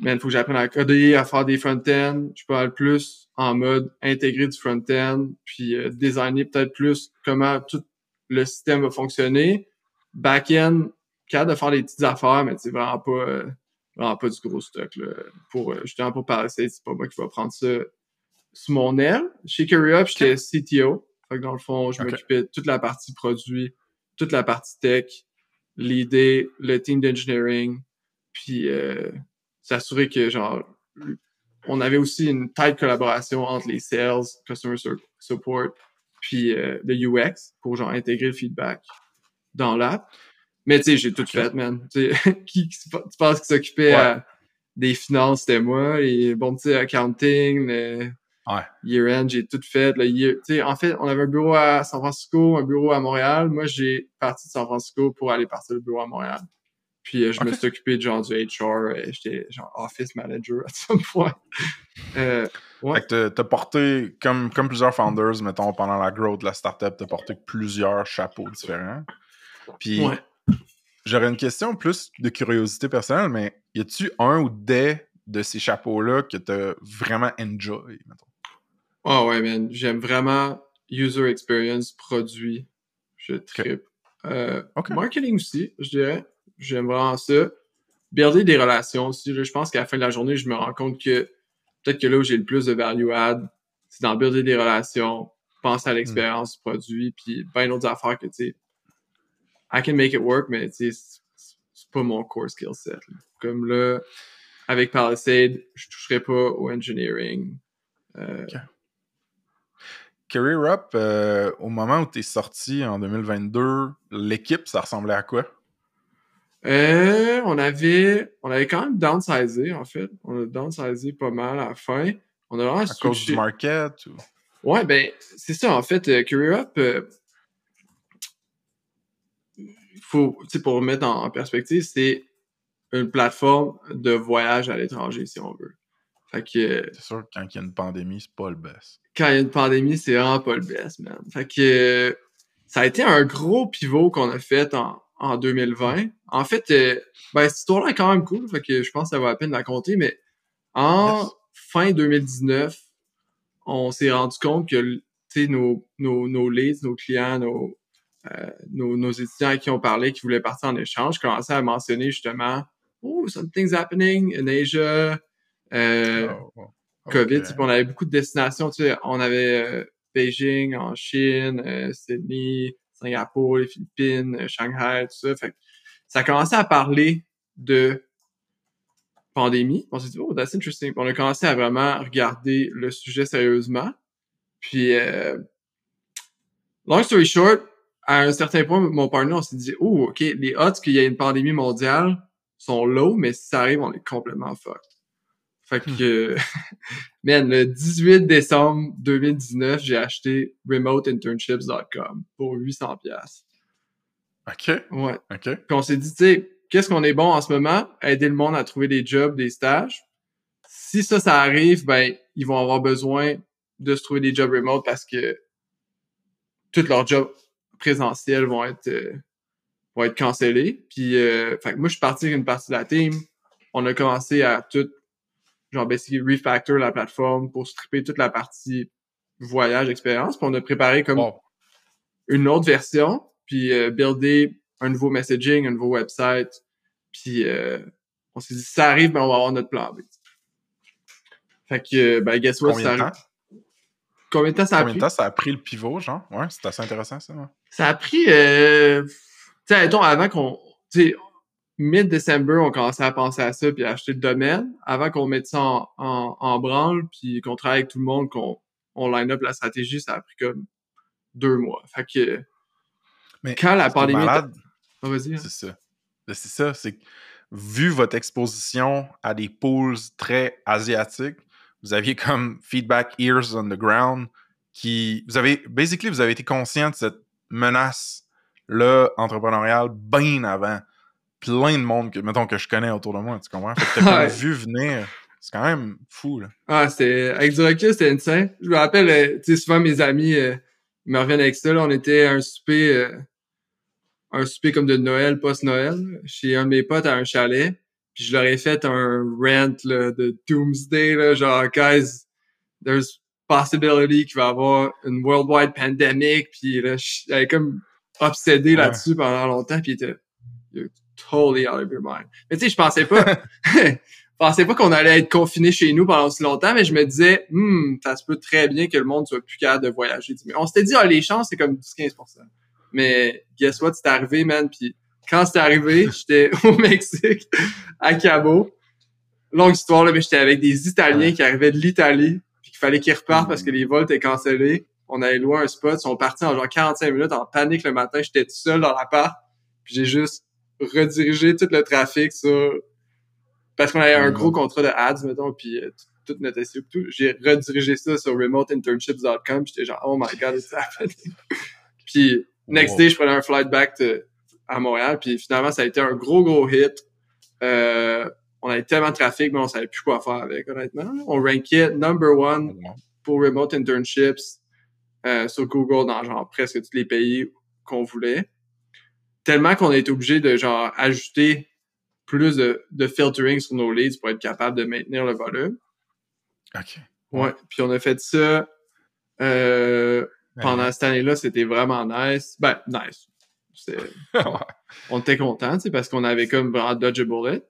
il faut que j'apprenne à coder, à faire des front-end. Je peux aller plus en mode intégrer du front-end, puis euh, designer peut-être plus comment tout le système va fonctionner. Back-end, capable de faire des petites affaires, mais c'est vraiment pas euh, vraiment pas du gros stock. Là. Pour, euh, justement, pour parler, c'est pas moi qui va prendre ça sous mon aile. Chez CurryUp, j'étais CTO. Fait que dans le fond, je m'occupais de toute la partie produit, toute la partie tech, l'idée, le team d'engineering, puis euh, s'assurer que genre on avait aussi une tight collaboration entre les sales, customer sur- support, puis euh, le UX pour genre intégrer le feedback dans l'app. Mais tu sais, j'ai tout fait, man. Qui, tu penses qui s'occupait Ouais. des finances, c'était moi. Et bon, tu sais, accounting, le Ouais. year-end, j'ai tout fait. Le year, en fait, on avait un bureau à San Francisco, un bureau à Montréal. Moi, j'ai parti de San Francisco pour aller partir le bureau à Montréal. Puis euh, je me suis occupé de genre du HR. euh, J'étais genre office manager à ce point. Euh, ouais. Fait que t'as- t'as porté, comme, comme plusieurs founders, mettons, pendant la growth de la startup, t'as porté plusieurs chapeaux différents. Puis, ouais. j'aurais une question plus de curiosité personnelle, mais y a-tu un ou des de ces chapeaux-là que t'as vraiment enjoy, mettons? Ah ouais, man. J'aime vraiment user experience, produit. Je tripe. Euh, Ok. Marketing aussi, je dirais. J'aime vraiment ça. Builder des relations aussi. là. Je pense qu'à la fin de la journée, je me rends compte que peut-être que là où j'ai le plus de value add, c'est dans builder des relations, penser à l'expérience du produit, puis bien d'autres affaires que, tu sais, I can make it work, mais tu sais, c'est- pas mon core skill set. là. Comme là, avec Palisade, je toucherai pas au engineering. Euh, Career Up, euh, au moment où t'es sorti en 2022, l'équipe, ça ressemblait à quoi? Euh, on avait, on avait quand même downsizé, en fait. On a downsizé pas mal à la fin. On a vraiment À cause du market? Ou... Ouais, ben, c'est ça, en fait, euh, Career Up, euh, faut, tu pour remettre en, en perspective, c'est une plateforme de voyage à l'étranger, si on veut. Fait que, euh, C'est sûr que quand il y a une pandémie, c'est pas le best. quand il y a une pandémie, c'est vraiment pas le best, man. Fait que euh, ça a été un gros pivot qu'on a fait en, en 2020. En fait, euh, ben, cette histoire-là est quand même cool, fait que je pense que ça vaut la peine de la compter, mais en Yes. fin 2019, on s'est rendu compte que tu sais, nos, nos, nos leads, nos clients, nos, euh, nos, nos étudiants à qui on parlait, qui voulaient partir en échange, commençaient à mentionner justement Oh, something's happening in Asia. Euh, Oh, oh. COVID, puis on avait beaucoup de destinations, tu sais, on avait euh, Beijing, en Chine, euh, Sydney, Singapour, les Philippines, euh, Shanghai, tout ça. Fait que ça commençait à parler de pandémie. On s'est dit, oh, that's interesting. Puis on a commencé à vraiment regarder le sujet sérieusement. Puis, euh, long story short, à un certain point, mon partner, on s'est dit, oh, OK, les odds qu'il y ait une pandémie mondiale sont low, mais si ça arrive, on est complètement fucked. Fait que, man, le 18 décembre 2019, j'ai acheté remoteinternships.com pour 800 pièces. OK. Ouais. OK. Puis on s'est dit, tu sais, qu'est-ce qu'on est bon en ce moment? Aider le monde à trouver des jobs, des stages. Si ça, ça arrive, ben, ils vont avoir besoin de se trouver des jobs remote parce que tous leurs jobs présentiels vont être euh, vont être cancellés. Puis, euh, fait que moi, je suis parti avec une partie de la team. On a commencé à tout, genre, basically refactor la plateforme pour stripper toute la partie voyage, expérience. Puis on a préparé comme Wow. une autre version, puis euh, builder un nouveau messaging, un nouveau website. Puis euh, on s'est dit, ça arrive, ben, on va avoir notre plan B. Fait que, ben, guess what, Combien ça de temps? arrive. Combien de temps ça a Combien pris? de temps ça a pris le pivot, genre? Ouais, c'est assez intéressant, ça. ouais. Ça a pris, euh, tu sais, avant qu'on, mid-décembre, on commençait à penser à ça puis à acheter le domaine. Avant qu'on mette ça en, en, en branle puis qu'on travaille avec tout le monde, qu'on on line up la stratégie, ça a pris comme deux mois. Fait que, Mais quand la pandémie... malade, Ah, vas-y. hein. c'est ça. Ben, C'est ça, c'est que vu votre exposition à des pools très asiatiques, vous aviez comme feedback ears on the ground qui. Vous avez. Basically, vous avez été conscient de cette menace-là entrepreneuriale bien avant. Plein de monde que, mettons, que je connais autour de moi, tu comprends? Fait que t'as Ouais. vu venir. C'est quand même fou, là. Ah, c'était, avec du recul, c'était insane. Je me rappelle, euh, tu sais, souvent mes amis, euh, ils me reviennent avec ça, là. On était à un souper, euh, un souper comme de Noël, post-Noël, chez un de mes potes à un chalet. Puis je leur ai fait un rant, là, de Doomsday, là, genre, guys, there's possibility qu'il va y avoir une worldwide pandemic. Puis là, j'avais comme obsédé Ouais. là-dessus pendant longtemps. Puis il était, totally out of your mind. Mais tu sais, je pensais pas, je pensais pas qu'on allait être confiné chez nous pendant aussi longtemps, mais je me disais, hmm, ça se peut très bien que le monde soit plus capable de voyager. Mais on s'était dit, ah, les chances, c'est comme 10-15%. Mais guess what, c'est arrivé, man. Puis quand c'est arrivé, j'étais au Mexique, à Cabo. Longue histoire, là, mais j'étais avec des Italiens qui arrivaient de l'Italie, puis qu'il fallait qu'ils repartent parce que les vols étaient cancellés. On avait loué un spot, ils sont partis en genre 45 minutes en panique le matin. J'étais tout seul dans l'appart, puis j'ai juste redirigé tout le trafic sur parce qu'on avait un Mhm. gros contrat de ads, mettons, puis euh, tout tout notre tout. J'ai redirigé ça sur remoteinternships.com, puis j'étais genre, oh my god, it's happening. puis, next Wow. day, je prenais un flight back to- à Montréal, puis finalement, ça a été un gros, gros hit. Euh, on avait tellement de trafic, mais on savait plus quoi faire avec, honnêtement. On rankait number one pour remote internships euh, sur Google dans genre presque tous les pays qu'on voulait. Tellement qu'on a été obligé de genre ajouter plus de, de filtering sur nos leads pour être capable de maintenir le volume. OK. Ouais. Puis on a fait ça euh, pendant cette année-là, c'était vraiment nice. Ben, nice. On était contents, parce qu'on avait comme vraiment dodge a bullet.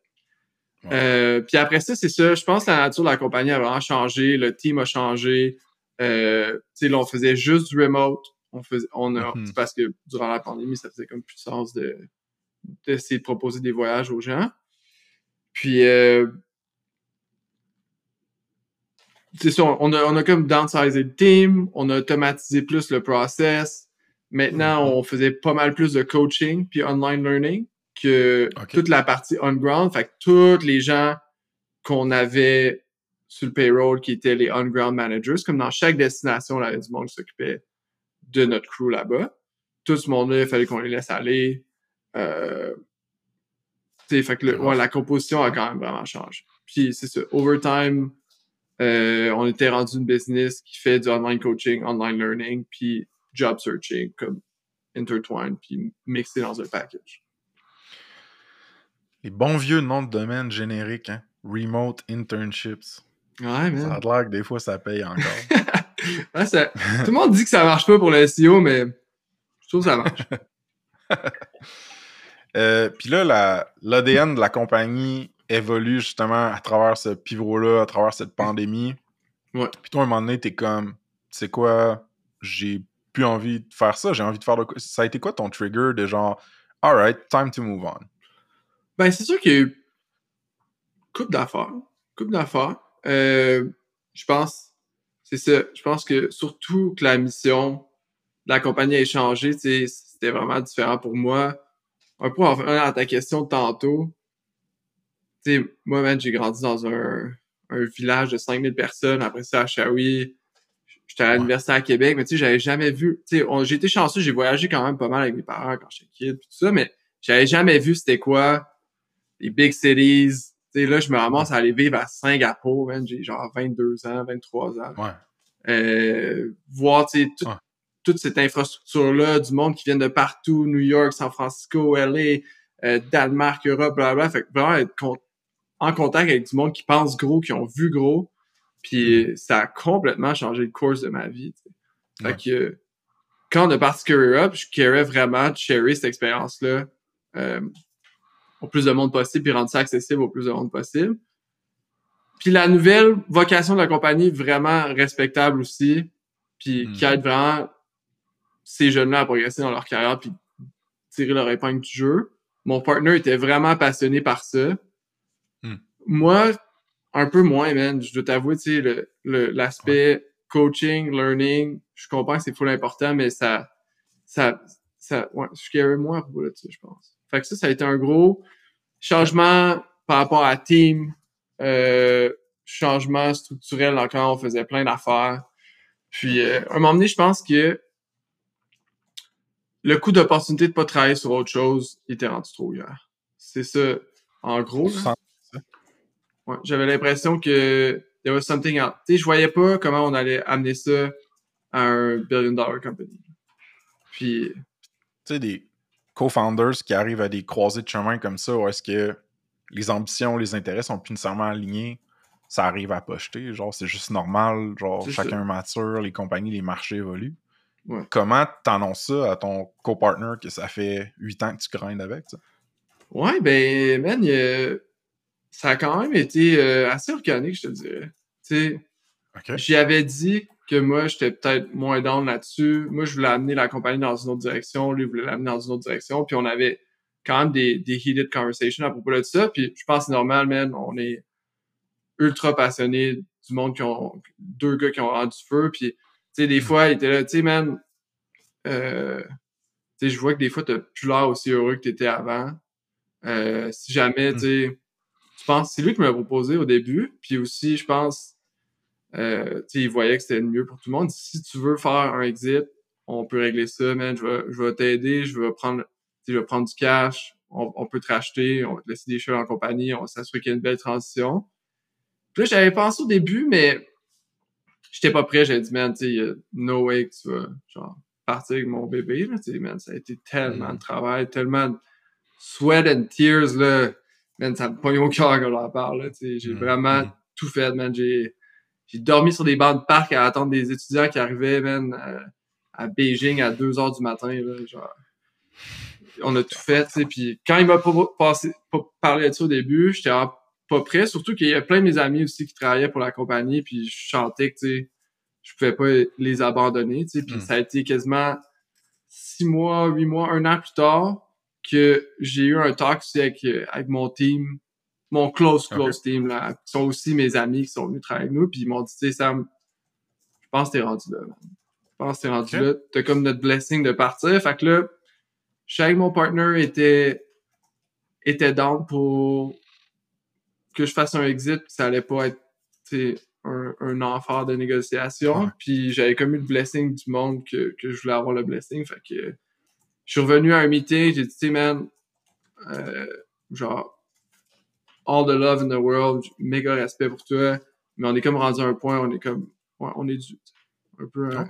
Ouais. Euh, puis après ça, c'est ça. Je pense que la nature de la compagnie a vraiment changé. Le team a changé. Euh, là, on faisait juste du remote. On faisait, on a, c'est parce que durant la pandémie, ça faisait comme plus de sens de, d'essayer de proposer des voyages aux gens. Puis, euh, c'est ça, on a, on a comme downsizé le team, on a automatisé plus le process. Maintenant, Mhm. on faisait pas mal plus de coaching puis online learning que toute la partie on-ground. Fait que tous les gens qu'on avait sur le payroll qui étaient les on-ground managers, comme dans chaque destination, on avait du monde qui s'occupait de notre crew là-bas. Tout ce monde-là, il fallait qu'on les laisse aller. Euh, tu sais, fait que le- ouais, la composition a quand même vraiment changé. Puis c'est ça, overtime, euh, on était rendu une business qui fait du online coaching, online learning, puis job searching comme intertwined, puis mixé dans un package. Les bons vieux noms de domaine génériques, hein? Remote internships. Ouais, Ça a man. l'air que des fois, ça paye encore. Ça- tout le monde dit que ça marche pas pour le SEO, mais je trouve que ça marche. Euh, Puis là, la- l'ADN de la compagnie évolue justement à travers ce pivot-là, à travers cette pandémie. Ouais. Puis toi, à un moment donné, t'es comme, tu sais quoi, j'ai plus envie de faire ça, j'ai envie de faire quoi. Ça a été quoi ton trigger de genre, alright, time to move on? Ben, c'est sûr qu'il y a eu coupe d'affaires. Coupe d'affaires. Euh, je pense, c'est ça. Je pense que surtout que la mission de la compagnie a changé, c'était vraiment différent pour moi. Un peu en revenant à ta question de tantôt, tu sais, moi, man, j'ai grandi dans un, un village de 5000 personnes. Après ça, à Shawi, j'étais à l'université à Québec, mais tu sais, j'avais jamais vu. Tu sais, j'ai été chanceux, j'ai voyagé quand même pas mal avec mes parents quand j'étais kid, pis tout ça, mais j'avais jamais vu c'était quoi les big cities. Sais, là, je me ramasse à aller vivre à Singapour, man. J'ai genre 22 ans, 23 ans. Ouais. Euh, voir, tu sais, tout- Ouais. toute cette infrastructure-là, du monde qui vient de partout, New York, San Francisco, LA, euh, Danemark, Europe, blablabla. Fait que vraiment être con- en contact avec du monde qui pense gros, qui ont vu gros. Puis ça a complètement changé le cours de ma vie. tu sais. Fait Ouais. que quand on a parti Career Up, je querais vraiment de cette expérience-là euh, au plus de monde possible, puis rendre ça accessible au plus de monde possible. Puis la nouvelle vocation de la compagnie, vraiment respectable aussi, puis Mm. qui aide vraiment ces jeunes-là à progresser dans leur carrière, puis tirer leur épingle du jeu. Mon partner était vraiment passionné par ça. Mm. Moi, un peu moins, man. Je dois t'avouer, tu sais, le- le- l'aspect coaching, learning, je comprends que c'est full important, mais ça, ça, ça, ouais, je carry moins à propos de ça, je pense. Fait que ça, ça a été un gros changement par rapport à team, euh, changement structurel encore, on faisait plein d'affaires. Puis, euh, à un moment donné, je pense que le coût d'opportunité de pas travailler sur autre chose il était rendu trop grand. C'est ça, en gros. Ouais, j'avais l'impression que there was something out. Tu sais, je voyais pas comment on allait amener ça à un billion dollar company. Puis, tu sais, des co-founders qui arrivent à des croisées de chemin comme ça, où est-ce que les ambitions, les intérêts sont plus nécessairement alignés, ça arrive à pas jeter. Genre, c'est juste normal. Genre, chacun mature, les compagnies, les marchés évoluent. Ouais. Comment t'annonces ça à ton co-partner que ça fait 8 ans que tu grindes avec, ça? ouais, ben, man, a- ça a quand même été euh, assez organique, je te dirais. Tu sais. J'y avais dit que moi, j'étais peut-être moins down là-dessus. Moi, je voulais amener la compagnie dans une autre direction. Lui voulait l'amener dans une autre direction. Puis on avait quand même des, des heated conversations à propos de ça. Puis je pense que c'est normal, man. On est ultra passionnés du monde qui ont... Deux gars qui ont rendu feu. Puis, tu sais, des fois, il était là, tu sais, man... Euh, tu sais, je vois que des fois, t'as plus l'air aussi heureux que t'étais avant. Euh, si jamais, tu sais... Je pense c'est lui qui m'a proposé au début. Puis aussi, je pense... Euh, tu sais, il voyait que c'était le mieux pour tout le monde. Si tu veux faire un exit, on peut régler ça, man. Je vais, je vais t'aider, je vais prendre, je vais prendre du cash, on, on peut te racheter, on va te laisser des choses en compagnie, on va s'assurer qu'il y a une belle transition. Puis là, j'avais pensé au début, mais j'étais pas prêt. J'avais dit, man, tu sais, y a no way que tu vas, genre, partir avec mon bébé, là. Tu sais, man, ça a été tellement Mm. de travail, tellement de sweat and tears, là. Man, ça me pogne au cœur quand j'en parle, là. Tu sais, j'ai Mm. vraiment Mm. tout fait, man. J'ai, j'ai dormi sur des bancs de parc à attendre des étudiants qui arrivaient, man, à, à Beijing à 2 heures du matin, là, genre. On a tout fait, tu sais, puis quand il m'a pas, passé, pas parlé de ça au début, j'étais pas prêt, surtout qu'il y a plein de mes amis aussi qui travaillaient pour la compagnie, puis je chantais que, tu sais, je pouvais pas les abandonner, tu sais, puis Mm. ça a été quasiment six mois, huit mois, un an plus tard que j'ai eu un talk aussi avec, euh, avec mon team, mon close, close team, là, qui sont aussi mes amis qui sont venus travailler avec nous, puis ils m'ont dit, tu sais, Sam, je pense que t'es rendu là, man. Je pense que t'es rendu là. T'as comme notre blessing de partir. Fait que là, je savais que mon partner était, était down pour que je fasse un exit, puis ça allait pas être, tu sais, un, un enfer de négociation. Ouais. Puis j'avais comme eu le blessing du monde que, que je voulais avoir le blessing. Fait que je suis revenu à un meeting, j'ai dit, tu sais, man, euh, genre, all the love in the world, méga respect pour toi, mais on est comme rendu à un point, on est comme, ouais, on est dû. Un peu, hein.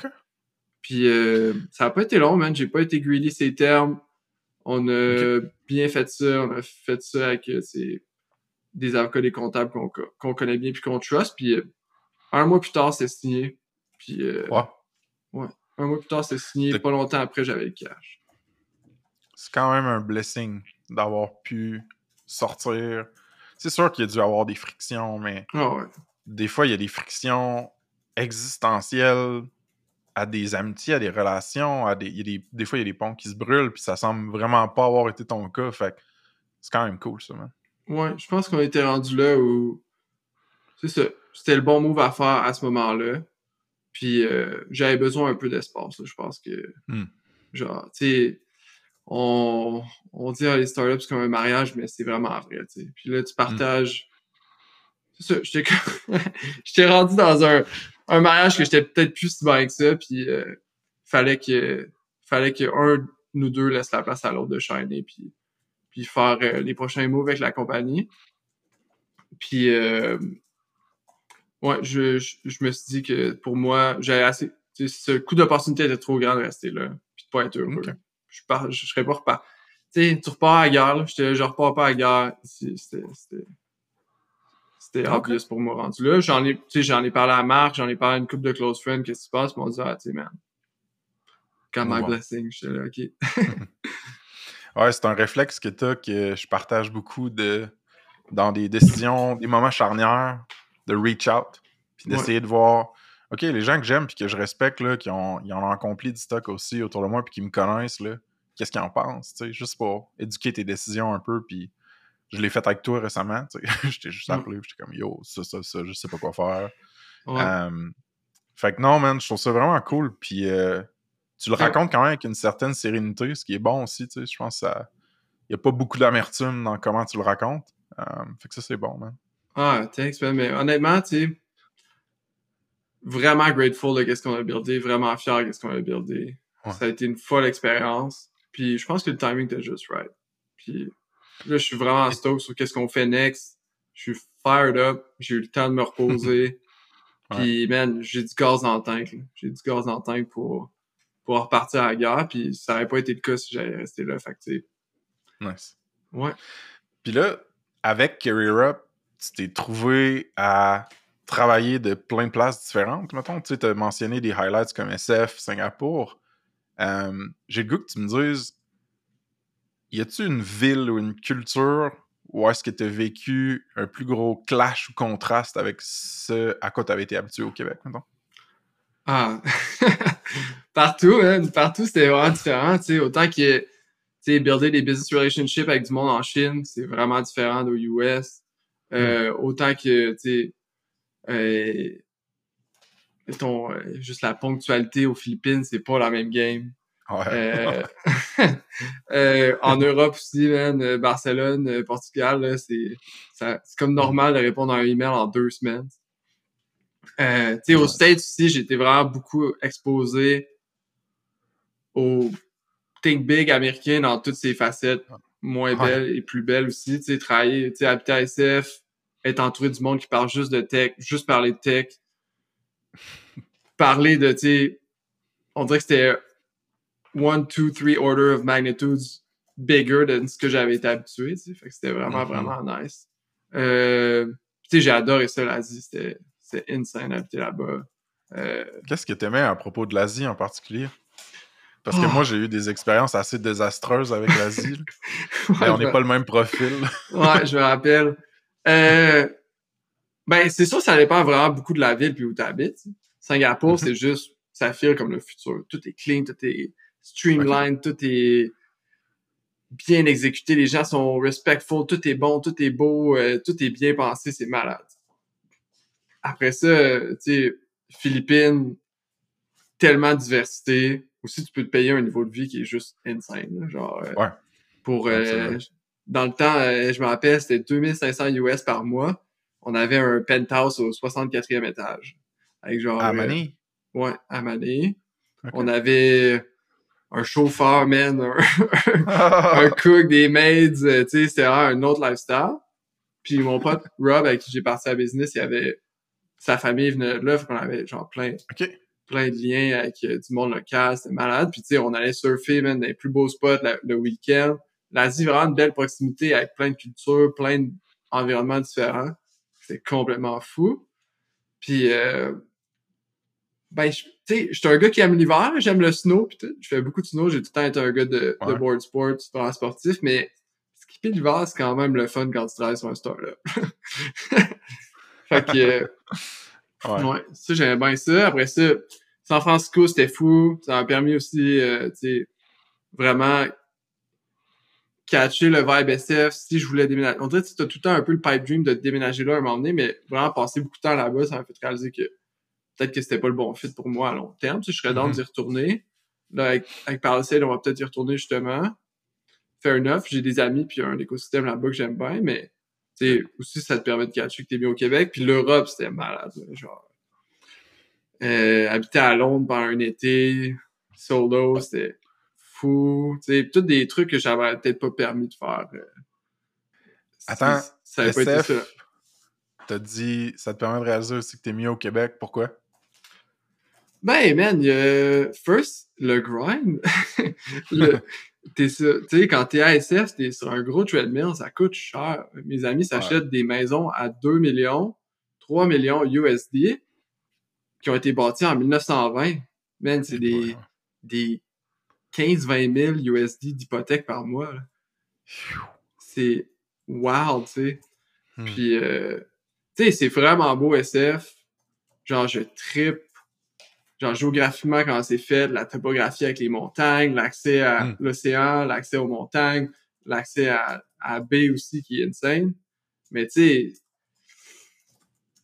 Puis euh, ça a pas été long, man. J'ai pas été greedy ces termes. On a bien fait ça. On a fait ça avec euh, c'est des avocats, des comptables qu'on connaît bien puis qu'on trust. Puis euh, un mois plus tard, c'est signé. Puis euh, Ouais. un mois plus tard, c'est signé. Pas longtemps après, j'avais le cash. C'est quand même un blessing d'avoir pu sortir. C'est sûr qu'il y a dû avoir des frictions, mais Ah ouais. des fois, il y a des frictions existentielles à des amitiés, à des relations, à des, il y a des, des fois, il y a des ponts qui se brûlent, puis ça semble vraiment pas avoir été ton cas. Fait que C'est quand même cool, ça, man. Ouais, je pense qu'on était rendu là où. C'est ça. C'était le bon move à faire à ce moment-là. Puis euh, j'avais besoin un peu d'espace. là. Je pense que. Hmm. Genre, tu sais, on, on dit ah, les startups c'est comme un mariage, mais c'est vraiment vrai, tu sais. Puis là, tu partages. C'est ça, j'étais rendu dans un, un mariage que j'étais peut-être plus si bien que ça, puis euh, fallait que fallait que un de nous deux laisse la place à l'autre de shiner, puis puis faire euh, les prochains moves avec la compagnie. Puis euh, ouais, je, je, je me suis dit que pour moi, j'avais assez. Ce coup d'opportunité était trop grand de rester là, puis de pas être heureux. Je, pars, je serais pas reparti. Tu sais, tu repars à la guerre, là. J'étais, je repars pas à la guerre. C'était. C'était. C'était Ok. obvious pour moi rendu là. J'en ai, tu sais, j'en ai parlé à Marc, j'en ai parlé à une couple de close friends, qu'est-ce qui se passe? Ils m'ont dit, ah, tu sais, man. Got my Ouais. blessing. J'étais là, ok. Ouais, c'est un réflexe que t'as que je partage beaucoup de dans des décisions, des moments charnières, de reach out, puis d'essayer de voir, OK, les gens que j'aime puis que je respecte, là, qui, ont, ils ont accompli du stock aussi autour de moi puis qui me connaissent, là, qu'est-ce qu'ils en pensent, tu sais, juste pour éduquer tes décisions un peu, puis je l'ai fait avec toi récemment, tu sais, je t'ai juste Mm. appelé, j'étais comme, yo, ça, ça, ça, je sais pas quoi faire. Ouais. Fait que non, man, je trouve ça vraiment cool. Puis euh, tu le Ouais. racontes quand même avec une certaine sérénité, ce qui est bon aussi, tu sais. Je pense qu'il n'y a pas beaucoup d'amertume dans comment tu le racontes. Fait que ça, c'est bon, man. Ah, thanks, man. Mais honnêtement, tu sais, vraiment grateful de qu'est-ce qu'on a buildé, vraiment fier de qu'est-ce qu'on a buildé. Ouais. Ça a été une folle expérience. Puis je pense que le timing était juste right. Puis là, je suis vraiment stoked sur qu'est-ce qu'on fait next. Je suis fired up. J'ai eu le temps de me reposer. Puis, man, j'ai du gaz dans le tank. J'ai du gaz dans le tank pour, pour repartir à la guerre. Puis ça n'aurait pas été le cas si j'avais resté là. Fait que, Nice. ouais. Puis là, avec Career Up, tu t'es trouvé à travailler de plein de places différentes, mettons. Tu sais, as mentionné des highlights comme SF, Singapour. Euh, J'ai le goût que tu me dises, y a-tu une ville ou une culture où est-ce que tu as vécu un plus gros clash ou contraste avec ce à quoi tu avais été habitué au Québec, mettons? Ah, partout, hein, partout, c'était vraiment différent, tu sais, autant que, tu builder des business relationships avec du monde en Chine, c'est vraiment différent d'aux US, euh, autant que, tu sais, euh, euh, juste la ponctualité aux Philippines, c'est pas la même game. Ouais. Euh, euh, en Europe aussi, man, euh, Barcelone, Portugal, là, c'est comme normal de répondre à un email en deux semaines. Euh, tu sais, aux States aussi, été vraiment beaucoup exposé au think big américain dans toutes ses facettes, moins Ouais. belles et plus belles aussi. Tu sais, travailler, tu sais, habiter à SF, être entouré du monde qui parle juste de tech, juste parler de tech, parler de, tu sais, on dirait que c'était one, two, three order of magnitudes bigger than ce que j'avais été habitué, tu sais. Fait que c'était vraiment, Mhm. vraiment nice. Euh, tu sais, j'ai adoré ça, l'Asie. C'était, c'était insane d'habiter là-bas. Euh, Qu'est-ce que tu aimais à propos de l'Asie en particulier? Parce que Oh. moi, j'ai eu des expériences assez désastreuses avec l'Asie. ouais, on n'est pas le même profil. ouais, je me rappelle. Euh, ben, c'est sûr, ça dépend vraiment beaucoup de la ville puis où tu habites. Singapour, Mhm. c'est juste, ça file comme le futur. Tout est clean, tout est streamlined, tout est bien exécuté. Les gens sont respectful, tout est bon, tout est beau, euh, tout est bien pensé, c'est malade. Après ça, tu sais, Philippines, tellement de diversité. Aussi, tu peux te payer un niveau de vie qui est juste insane. là, genre, euh, Ouais. pour, euh, dans le temps, euh, je me rappelle, c'était 2500 US par mois. On avait un penthouse au 64e étage. Avec genre... À euh, Manille? ouais, à Mané. On avait un chauffeur, man, un, un cook, des maids, euh, tu sais, c'était un autre lifestyle. Puis mon pote Rob, avec qui j'ai parti à business, il avait sa famille venait de là, fait qu'on avait genre plein, plein de liens avec euh, du monde local, c'était malade. Puis tu sais, on allait surfer, man, dans les plus beaux spots la- le week-end. L'Asie, vraiment une belle proximité avec plein de cultures, plein d'environnements différents. C'était complètement fou. Puis, euh, ben, tu sais, je suis un gars qui aime l'hiver, j'aime le snow, pis tout. Je fais beaucoup de snow, j'ai tout le temps été un gars de, de Ouais. board sport, sportif, mais skipper l'hiver, c'est quand même le fun quand tu travailles sur un startup. fait que, euh, Ouais. Ouais, ça, j'aimais bien ça. Après ça, San Francisco, c'était fou. Ça m'a permis aussi, euh, tu sais, vraiment catcher le vibe SF si je voulais déménager. On dirait que tu as tout le temps un peu le pipe dream de déménager là à un moment donné, mais vraiment passer beaucoup de temps là-bas, ça m'a fait réaliser que peut-être que c'était pas le bon fit pour moi à long terme. Tu sais, je serais dans Mhm. d'y retourner. Là, avec, avec Palisade, on va peut-être y retourner justement. Fair enough, j'ai des amis puis un écosystème là-bas que j'aime bien, mais tu sais, aussi ça te permet de catcher que t'es bien au Québec. Puis l'Europe, c'était malade. genre. Euh, habiter à Londres pendant un été, solo, c'était fou. Tous des trucs que j'avais peut-être pas permis de faire. euh. Attends, ça pas été ça. t'as dit, ça te permet de réaliser aussi que t'es mieux au Québec. Pourquoi? Ben, man, il y a first le grind. le, tu sais, quand t'es ASF, t'es sur un gros treadmill, ça coûte cher. Mes amis s'achètent des maisons à 2 millions, 3 millions USD qui ont été bâties en 1920. Man, c'est des, des 15-20 000 USD d'hypothèque par mois. C'est wild, tu sais. Hmm. Puis, euh, tu sais, c'est vraiment beau SF. Genre, je trippe. Genre, géographiquement, quand c'est fait, la topographie avec les montagnes, l'accès à Mm. l'océan, l'accès aux montagnes, l'accès à, à la baie aussi, qui est insane. Mais tu sais,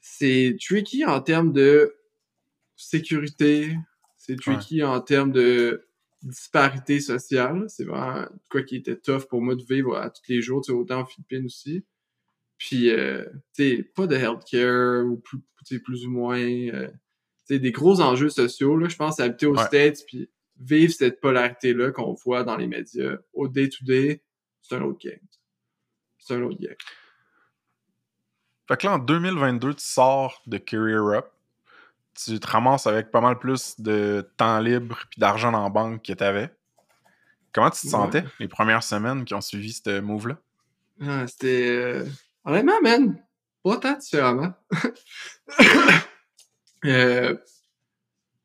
c'est tricky en termes de sécurité. C'est tricky en termes de disparité sociale. C'est vraiment quoi qui était tough pour moi de vivre à tous les jours, tu sais, autant en Philippines aussi. Puis, euh, tu sais, pas de healthcare, ou plus, plus ou moins, euh, tu sais, des gros enjeux sociaux, là. Je pense à habiter aux Ouais. States, puis vivre cette polarité-là qu'on voit dans les médias au day-to-day, c'est un autre game. C'est un autre game. Fait que là, en 2022, tu sors de Career Up. Tu te ramasses avec pas mal plus de temps libre puis d'argent en banque que t'avais. Comment tu te Ouais. sentais les premières semaines qui ont suivi ce move-là? Ah, c'était... euh, Honnêtement, man, pas tant différemment. Euh,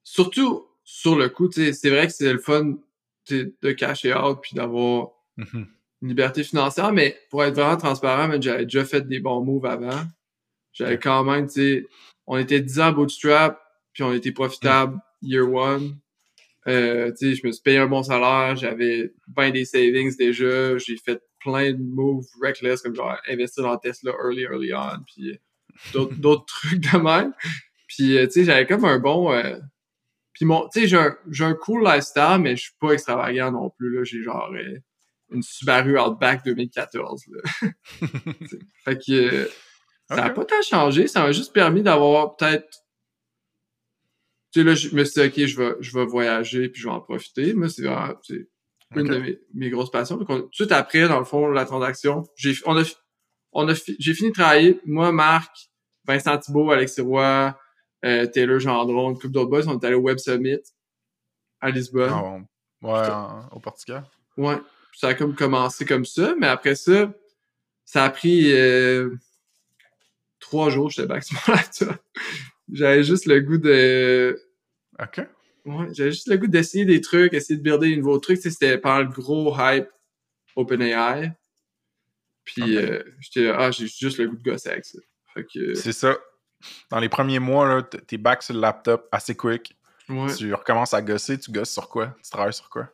Surtout sur le coup, tu c'est vrai que c'est le fun tu de cacher out puis d'avoir Mhm. une liberté financière, mais pour être vraiment transparent, j'avais déjà fait des bons moves avant. J'avais quand même, tu sais, on était 10 ans bootstrap, puis on était profitable year one. Euh, tu sais, je me suis payé un bon salaire, j'avais bien des savings déjà, j'ai fait plein de moves reckless, comme genre investir dans Tesla early, early on, puis d'autres trucs de même. Puis, euh, tu sais, j'avais comme un bon... euh, Puis mon... Tu sais, j'ai un, cool lifestyle, mais je suis pas extravagant non plus, là. J'ai genre euh, une Subaru Outback 2014, là. T'sais, fait que... ça a Ok. pas tant changé, ça m'a juste permis d'avoir peut-être... Tu sais, là, je me suis dit, OK, je vais, je vais voyager, puis je vais en profiter. Moi, c'est vraiment... une de mes, mes grosses passions. Donc, on- tout de suite après, dans le fond, la transaction, j'ai, on a, on a, j'ai fini de travailler. Moi, Marc, Vincent Thibault, Alexis Roy, euh, Taylor Gendron, une couple d'autres boys, on est allé au Web Summit à Lisbonne. Ah, bon. Ouais, en- au Portugal. Ouais. Ça a comme commencé comme ça, mais après ça, ça a pris euh, trois jours, j'étais back sur mon laptop. J'avais juste le goût de. OK. Ouais, j'avais juste le goût d'essayer des trucs, essayer de builder des nouveaux trucs. Tu sais, c'était pendant le gros hype OpenAI. Puis euh, j'étais ah, j'ai juste le goût de gosser avec ça. Que, C'est ça. Dans les premiers mois, t'es back sur le laptop assez quick. ouais. Tu recommences à gosser. Tu gosses sur quoi? Tu travailles sur quoi?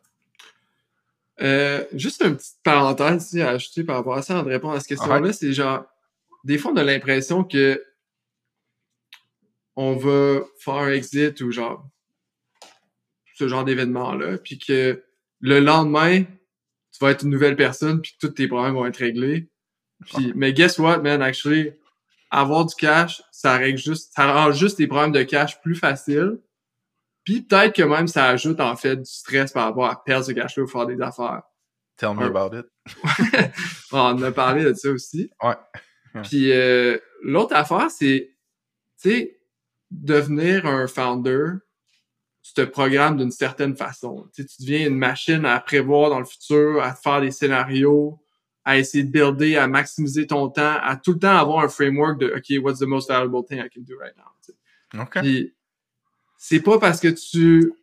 Euh, juste une petite parenthèse à ajouter par rapport à ça, de répondre à cette question-là, c'est genre, des fois, on a l'impression que on va faire un exit ou genre, ce genre d'événement-là, puis que le lendemain, tu vas être une nouvelle personne, puis que tous tes problèmes vont être réglés. Puis, mais guess what, man, actually, avoir du cash, ça règle juste, ça rend juste tes problèmes de cash plus faciles. Puis peut-être que même ça ajoute en fait du stress par rapport à perdre ce cash-là ou faire des affaires. Tell me about it. On a parlé de ça aussi. Ouais. Puis euh, l'autre affaire, c'est, tu sais, devenir un founder, tu te programmes d'une certaine façon. Tu deviens une machine à prévoir dans le futur, à faire des scénarios, à essayer de builder, à maximiser ton temps, à tout le temps avoir un framework de OK, what's the most valuable thing I can do right now? tu sais. OK. Puis c'est pas parce que tu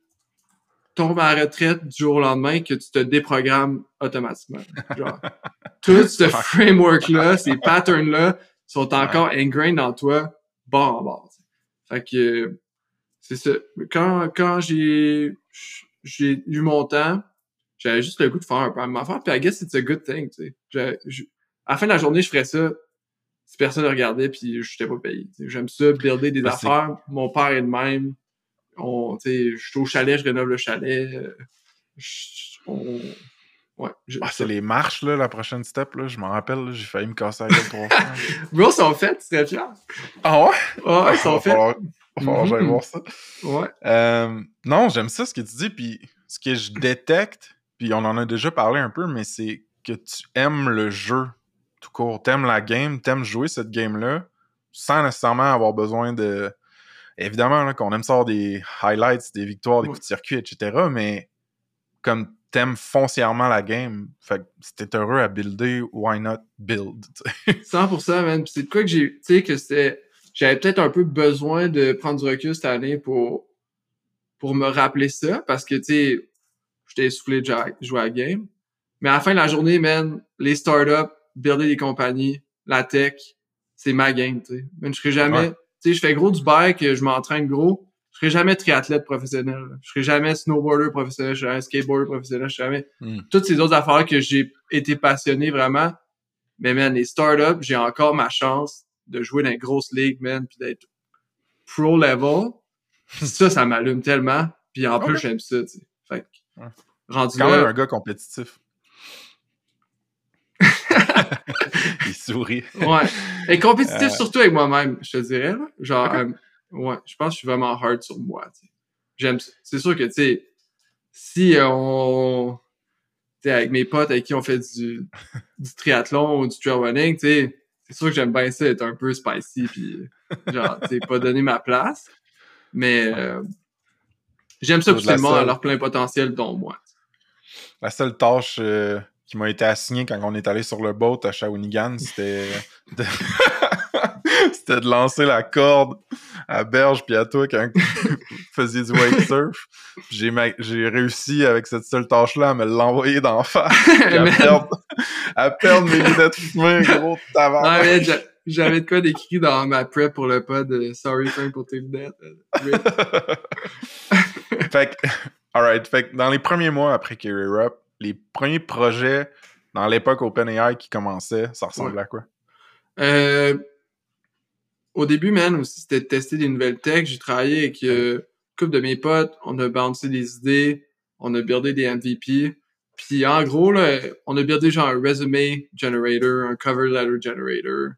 tombes à la retraite du jour au lendemain que tu te déprogrammes automatiquement. Genre, tout ce framework-là, ces patterns-là sont encore ingrained dans toi, bord en bord. Fait que c'est ça. Quand, quand j'ai j'ai eu mon temps, j'avais juste le goût de faire un peu même affaire. Puis I guess it's a good thing, tu sais. À la fin de la journée, je ferais ça si personne ne regardait puis je n'étais pas payé. J'aime ça, builder des Ben, affaires. Mon père est de même. On, je suis au chalet, je rénove le chalet. euh, je- on- ouais. je- Ah, c'est les marches, là, la prochaine step, là. Je m'en rappelle, j'ai failli me casser la gueule trois fois. Bro, sont faits, tu serais fier? Ah ouais? Ouais, ils sont faits. falloir- va falloir que j'aille voir ça. Ouais. Euh, non, j'aime ça ce que tu dis, puis ce que je détecte, puis on en a déjà parlé un peu, mais c'est que tu aimes le jeu tout court. T'aimes la game, t'aimes jouer cette game-là, sans nécessairement avoir besoin de... Évidemment, qu'on aime avoir des highlights, des victoires, des coups de circuit, etc., mais comme t'aimes foncièrement la game, fait que si t'es heureux à builder, why not build? tu sais? 100%, man. Puis c'est de quoi que j'ai, tu sais, que c'était, j'avais peut-être un peu besoin de prendre du recul cette année pour, pour me rappeler ça, parce que, tu sais, j'étais essoufflé de jouer à- la game. Mais à la fin de la journée, man, les startups, builder des compagnies, la tech, c'est ma game, tu sais. Man, je serai jamais, Ouais. Tu sais, je fais gros du bike, je m'entraîne gros. Je serai jamais triathlète professionnel. Je serai jamais snowboarder professionnel, je serai jamais skateboarder professionnel, je serai jamais Hmm. toutes ces autres affaires que j'ai été passionné vraiment. Mais man, les startups, j'ai encore ma chance de jouer dans les grosses ligues, man, puis d'être pro level. Ça, ça m'allume tellement. Puis en plus, Ok. j'aime ça, tu sais. Fait que, Ouais. rendu quand même un gars compétitif. Il sourit. ouais. Et compétitif Euh. surtout avec moi-même, je te dirais, là. Genre, euh, ouais, je pense que je suis vraiment hard sur moi. J'aime. C'est sûr que, tu sais, si euh, on... Tu sais, avec mes potes avec qui on fait du, du triathlon ou du trail running, tu sais, c'est sûr que j'aime bien ça être un peu spicy puis genre, tu sais, pas donner ma place. Mais euh, j'aime ça pousser le monde à leur plein potentiel, dont moi. La seule tâche euh, qui m'a été assignée quand on est allé sur le boat à Shawinigan, c'était de... c'était de lancer la corde à Berge puis à toi quand vous faisiez du wake surf. J'ai ma- j'ai réussi avec cette seule tâche-là à me l'envoyer d'en face à perdre, à perdre mes lunettes fumées, gros j'a- j'avais de quoi d'écrit dans ma prep pour le pod euh, Sorry fin pour tes lunettes. euh, fait que, alright, fait que dans les premiers mois après Career Up, les premiers projets dans l'époque OpenAI qui commençaient, ça ressemblait à quoi? Euh, au début, man, aussi, c'était de tester des nouvelles techs. J'ai travaillé avec euh, une couple de mes potes. On a bouncé des idées. On a buildé des MVP. Puis, en gros, là, on a buildé genre un resume generator, un cover letter generator.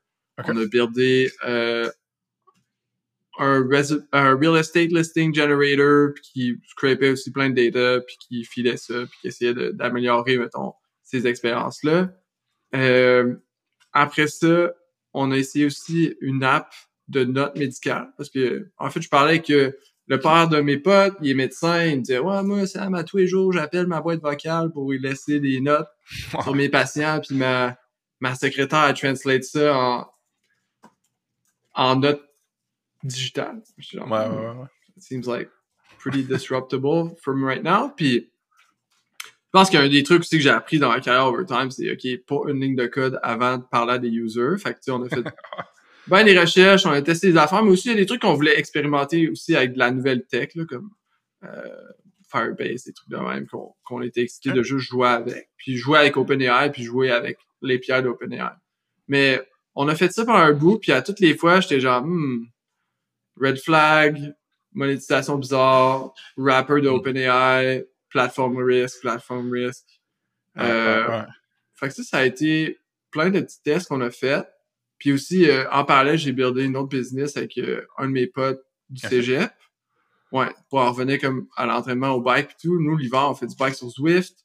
On a buildé euh, un, un real estate listing generator puis qui scrapait aussi plein de data puis qui filait ça puis qui essayait d'améliorer, mettons, ces expériences-là. Euh, après ça, on a essayé aussi une app de notes médicales parce que en fait je parlais euh, le père de mes potes, il est médecin, il me disait ouais moi ça à tous les jours j'appelle ma boîte vocale pour lui laisser des notes sur mes patients puis ma ma secrétaire elle translate ça en en notes suis genre, Ouais, hmm, ouais, ouais. it seems like pretty disruptable from right now. Puis, je pense qu'il y a un des trucs aussi que j'ai appris dans ma carrière overtime, c'est, OK, pas une ligne de code avant de parler à des users. Fait que, tu sais, on a fait ben des recherches, on a testé des affaires, mais aussi, il y a des trucs qu'on voulait expérimenter aussi avec de la nouvelle tech, là, comme euh, Firebase, des trucs de même qu'on était excité de juste jouer avec. Puis jouer avec OpenAI, puis jouer avec l'API d'OpenAI. Mais on a fait ça pendant un bout, puis à toutes les fois, j'étais genre, hmm, red flag, monétisation bizarre, wrapper de OpenAI, platform risk, platform risk. Euh, Ouais, ouais. Fait que ça, ça a été plein de petits tests qu'on a fait. Puis aussi, euh, en parallèle, j'ai buildé une autre business avec euh, un de mes potes du cégep. Ouais, pour en revenir comme à l'entraînement au bike et tout. Nous, l'hiver, on fait du bike sur Zwift.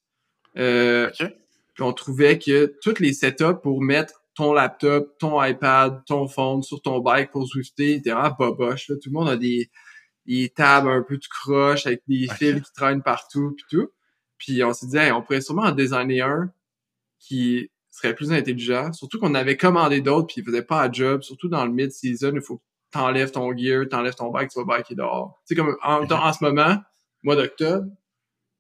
Euh, Ok. puis on trouvait que tous les setups pour mettre ton laptop, ton iPad, ton phone sur ton bike pour Zwifter étaient vraiment boboche. Là. Tout le monde a des, des tables un peu de croche avec des fils qui traînent partout puis tout. Puis on s'est dit, Hey, on pourrait sûrement en designer un qui serait plus intelligent. Surtout qu'on avait commandé d'autres puis ils faisaient pas à job. Surtout dans le mid-season, il faut que t'enlèves ton gear, t'enlèves ton bike, tu vas biker dehors. Tu sais, comme en, en ce moment, mois d'octobre,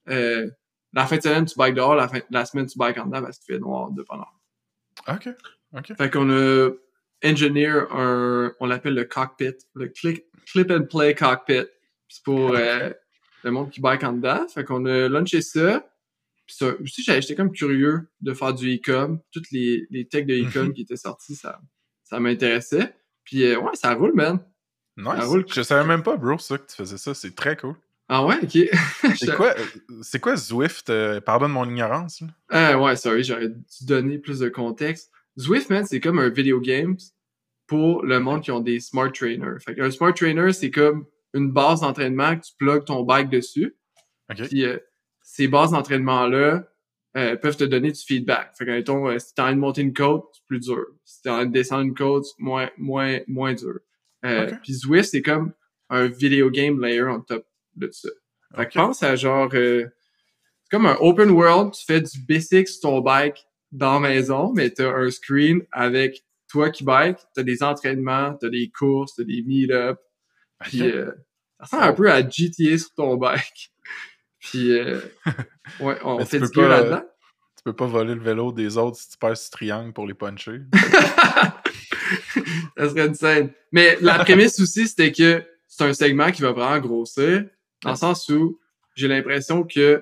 euh, la fin de semaine, tu bikes dehors, la, fin, la semaine, tu bikes en dedans parce qu'il fait noir de pendant. Ok. Fait qu'on a engineer un, on l'appelle le cockpit, le click, clip and play cockpit. C'est pour euh, le monde qui bike en dedans. Fait qu'on a launché ça. Puis ça, aussi, j'étais j'étais comme curieux de faire du e-com. Toutes les, les techs de e-com Mhm. qui étaient sortis, ça, ça m'intéressait. Puis euh, ouais, ça roule, man. Nice. roule. Je savais même pas, bro, ça, que tu faisais ça. C'est très cool. Ah ouais, ok. C'est quoi, euh, c'est quoi Zwift? euh, pardonne mon ignorance. là. Ah ouais, sorry, j'aurais dû donner plus de contexte. Zwift, man, c'est comme un video game pour le monde qui ont des smart trainers. Fait qu'un smart trainer, c'est comme une base d'entraînement que tu plugues ton bike dessus. OK. Puis euh, ces bases d'entraînement-là euh, peuvent te donner du feedback. Fait que, mettons, euh, si t'as envie de monter une côte, c'est plus dur. Si t'as envie de descendre une côte, c'est moins, moins, moins dur. Euh. Puis Zwift, c'est comme un video game layer on top de ça. Fait que pense à genre... euh, c'est comme un open world, tu fais du basic sur ton bike dans la maison, mais t'as un screen avec toi qui bike, t'as des entraînements, t'as des courses, t'as des meet-ups, puis euh, ça ressemble un peu à GTA sur ton bike. Puis euh, ouais, on tu fait du pas, euh, là-dedans. Tu peux pas voler le vélo des autres si tu passes sur triangle pour les puncher. ça serait une scène. Mais la prémisse aussi, c'était que c'est un segment qui va vraiment grossir, dans le sens où j'ai l'impression que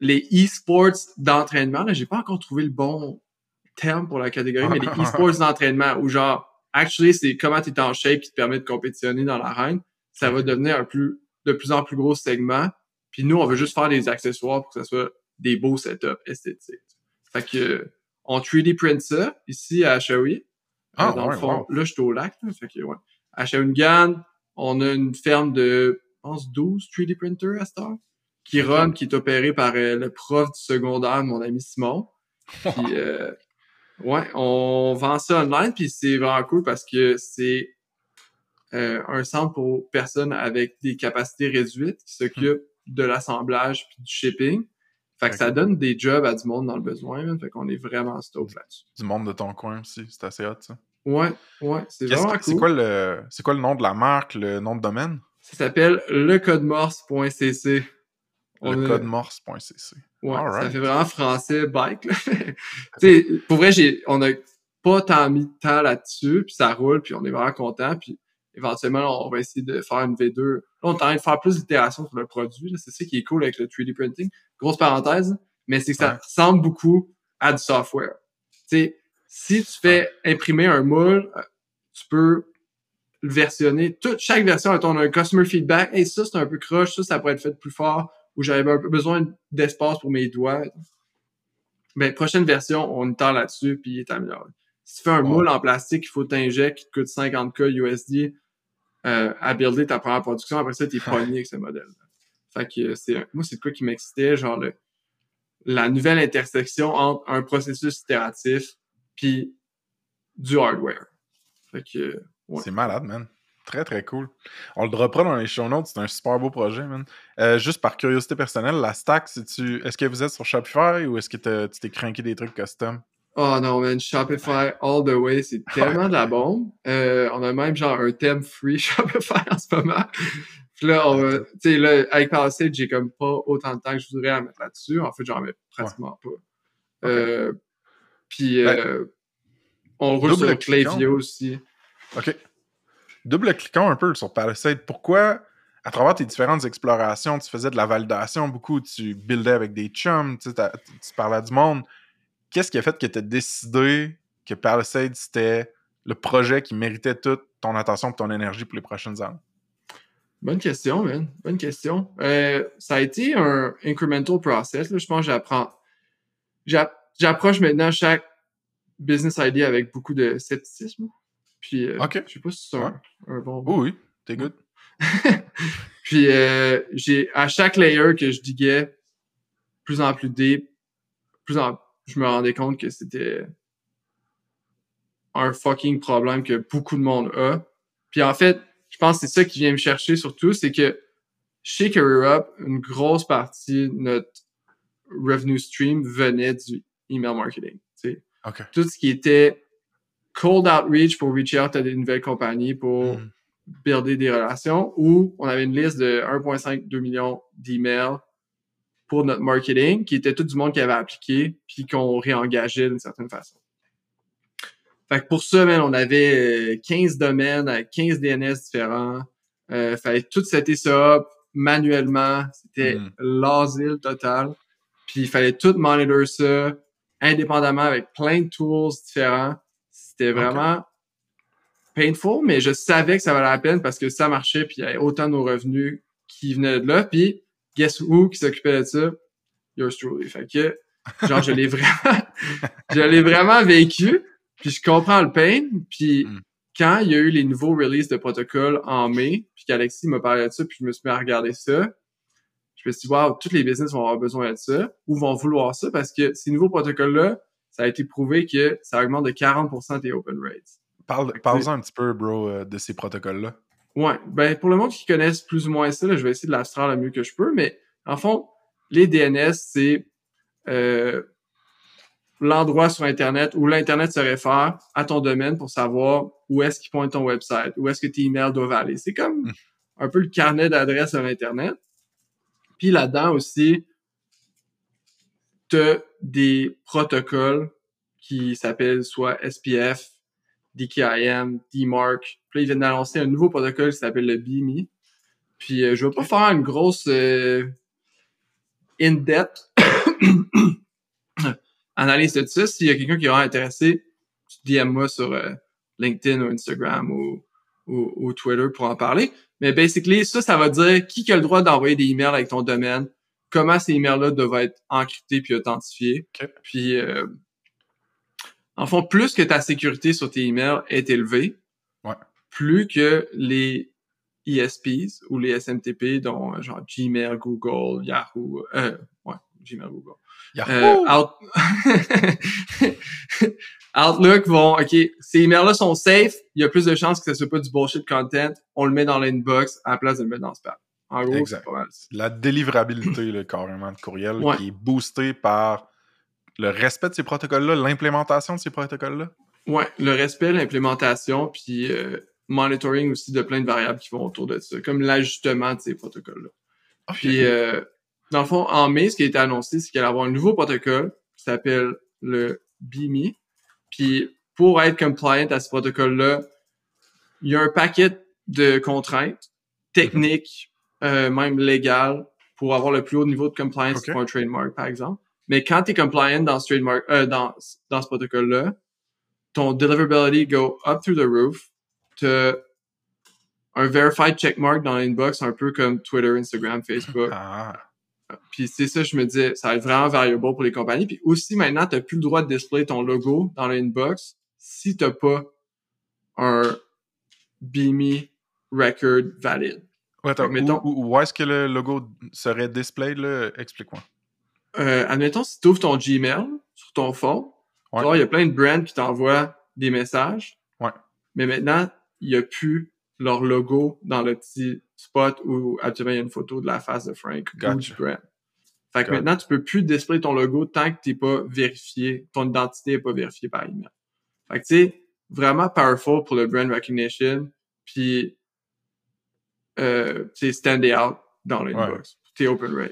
les e-sports d'entraînement, là, j'ai pas encore trouvé le bon terme pour la catégorie, mais les e-sports d'entraînement, où genre, actually, c'est comment tu es en shape qui te permet de compétitionner dans l'arène, ça va devenir un plus, de plus en plus gros segment. Puis nous, on veut juste faire des accessoires pour que ce soit des beaux setups esthétiques. Fait que, on 3D print ça, ici à Shawi. Ah, dans ouais, le fond, wow. là, je suis au lac, là, fait que, ouais. À Shawinigan, on a une ferme de, je pense, 12 3D printers à cette heure, qui run, qui est opéré par euh, le prof du secondaire, mon ami Simon. Puis, euh, ouais, on vend ça online, puis c'est vraiment cool parce que c'est euh, un centre pour personnes avec des capacités réduites qui s'occupent de l'assemblage puis du shipping. Fait que ça donne des jobs à du monde dans le besoin, man. Fait qu'on est vraiment stoked là-dessus. du monde de ton coin aussi. C'est assez hot, ça. Ouais, ouais, c'est vraiment que- C'est cool. quoi, le... c'est quoi le nom de la marque, le nom de domaine? Ça s'appelle lecodemorse.cc. On Le code morse.cc. Ouais, ça fait vraiment français bike. pour vrai, j'ai, on a pas tant mis de temps là-dessus, puis ça roule, puis on est vraiment content, puis éventuellement, on va essayer de faire une V2. Là, on est en train de faire plus d'itérations sur le produit. C'est ça qui est cool avec le 3D printing. Grosse parenthèse, mais c'est que ça Ouais. ressemble beaucoup à du software. Sais, si tu fais imprimer un moule, euh, tu peux le versionner. Toute, chaque version, on a un customer feedback. Hey, ça, c'est un peu croche, ça, ça pourrait être fait plus fort, ou j'avais un peu besoin d'espace pour mes doigts. Ben, prochaine version, on tend là-dessus, puis il est amélioré. Si tu fais un Ouais. moule en plastique, il faut t'injecter, qui te coûte 50K USD euh, à builder ta première production. Après ça, t'es pogné avec ce modèle. Fait que c'est moi, c'est de quoi qui m'excitait, genre le, la nouvelle intersection entre un processus itératif puis du hardware. Fait que Ouais. C'est malade, man. Très, très cool. On le droppera dans les show notes. C'est un super beau projet, man. Euh, juste par curiosité personnelle, la stack, c'est-tu... est-ce que vous êtes sur Shopify ou est-ce que tu t'es craqué des trucs custom? Oh non, man, Shopify all the way, c'est tellement de la bombe. Euh, on a même genre un thème free Shopify en ce moment. Puis là, on va, tu sais, là, avec Palisade, j'ai comme pas autant de temps que je voudrais à mettre là-dessus. En fait, j'en mets pratiquement pas. Euh, puis, euh, on roule sur cliquant. Klaviyo aussi. OK. Double-cliquons un peu sur Palisade. Pourquoi, à travers tes différentes explorations, tu faisais de la validation? Beaucoup, tu buildais avec des chums, tu, parlais du monde. Qu'est-ce qui a fait que tu as décidé que Palisade, c'était le projet qui méritait toute ton attention et ton énergie pour les prochaines années? Bonne question, man. Bonne question. Euh, ça a été un incremental process. Je pense que j'apprends. j'a- J'approche maintenant chaque business idea avec beaucoup de scepticisme. Puis, euh, Ok. je sais pas si c'est un, un bon. Oui, oui, t'es good. Puis, euh, j'ai à chaque layer que je diguais, plus en plus deep, plus en, je me rendais compte que c'était un fucking problème que beaucoup de monde a. Puis en fait, je pense que c'est ça qui vient me chercher surtout, c'est que chez Career Up, une grosse partie de notre revenue stream venait du email marketing. tu sais. OK. Tout ce qui était cold outreach pour reach out à des nouvelles compagnies, pour Mhm. builder des relations, ou on avait une liste de 1,5-2 millions d'emails pour notre marketing, qui était tout du monde qui avait appliqué, puis qu'on réengageait d'une certaine façon. Fait que pour ça, man, on avait euh, 15 domaines avec 15 DNS différents. Euh, fallait tout setter ça up manuellement. C'était Mm. l'asile total. Puis il fallait tout monitor ça indépendamment avec plein de tools différents. C'était vraiment painful, mais je savais que ça valait la peine parce que ça marchait puis il y avait autant de nos revenus qui venaient de là. Puis guess who qui s'occupait de ça? Yours truly. Fait que, genre, je l'ai vraiment, je l'ai vraiment vécu. Puis je comprends le pain. Puis Mm. quand il y a eu les nouveaux releases de protocole en mai, puis qu'Alexis m'a parlé de ça, puis je me suis mis à regarder ça, je me suis dit, wow, tous les business vont avoir besoin de ça ou vont vouloir ça parce que ces nouveaux protocoles-là, ça a été prouvé que ça augmente de 40% tes open rates. Parle, parle-en un petit peu, bro, euh, de ces protocoles-là. Ouais, ben pour le monde qui connaisse plus ou moins ça, là, je vais essayer de l'abstraire le mieux que je peux, mais en fond, les DNS, c'est euh, l'endroit sur Internet où l'Internet se réfère à ton domaine pour savoir où est-ce qu'il pointe ton website, où est-ce que tes emails doivent aller. C'est comme Mm. un peu le carnet d'adresses sur Internet. Puis là-dedans aussi, tu des protocoles qui s'appellent soit SPF, DKIM, DMARC. Puis là, ils viennent d'annoncer un nouveau protocole qui s'appelle le BIMI. Puis euh, je vais pas faire une grosse euh, in-depth analyse de ça. S'il y a quelqu'un qui est vraiment intéressé, tu DM moi sur euh, LinkedIn ou Instagram ou, ou, ou Twitter pour en parler. Mais basically, ça, ça va dire qui a le droit d'envoyer des emails avec ton domaine, comment ces emails-là doivent être encryptés puis authentifiés. Ok. Puis, euh, en fond, plus que ta sécurité sur tes emails est élevée, Ouais. plus que les ESPs ou les SMTP, dont genre Gmail, Google, Yahoo, euh, ouais, Gmail, Google, Yahoo! euh, Out- Outlook vont, OK, ces emails-là sont safe, il y a plus de chances que ce soit pas du bullshit content, on le met dans l'inbox à la place de le mettre dans le spam. En gros, Exact. c'est pas mal. La délivrabilité, là, carrément, de courriel, Ouais. qui est boostée par le respect de ces protocoles-là, l'implémentation de ces protocoles-là. Ouais, le respect, l'implémentation, puis euh, monitoring aussi de plein de variables qui vont autour de ça, comme l'ajustement de ces protocoles-là. Ok, Puis, euh, dans le fond, en mai, ce qui a été annoncé, c'est qu'il allait y avoir un nouveau protocole qui s'appelle le BIMI. Puis, pour être compliant à ce protocole-là, il y a un paquet de contraintes techniques, euh, même légales, pour avoir le plus haut niveau de compliance pour un trademark, par exemple. Mais quand tu es compliant dans ce trademark, euh, dans, dans ce protocole-là, ton deliverability go up through the roof. T'as un verified checkmark dans l'inbox, un peu comme Twitter, Instagram, Facebook. Ah, Puis c'est ça, je me disais, ça va être vraiment variable pour les compagnies. Puis aussi, maintenant, tu plus le droit de display ton logo dans l'inbox si tu pas un BIMI record valide. Ouais, attends, mettons- où, où- où est-ce que le logo serait displayed, là? Explique-moi. Euh, admettons, si tu ouvres ton Gmail sur ton phone, Ouais. il y a plein de brands qui t'envoient des messages. Ouais. Mais maintenant, il n'y a plus leur logo dans le petit spot où actuellement il y a une photo de la face de Frank ou Gotcha. du brand. Fait que maintenant, tu peux plus display ton logo tant que t'es pas vérifié, ton identité n'est pas vérifiée par email. Fait que tu sais, vraiment powerful pour le brand recognition, puis euh, sais, stand out dans l'inbox, tes open rates.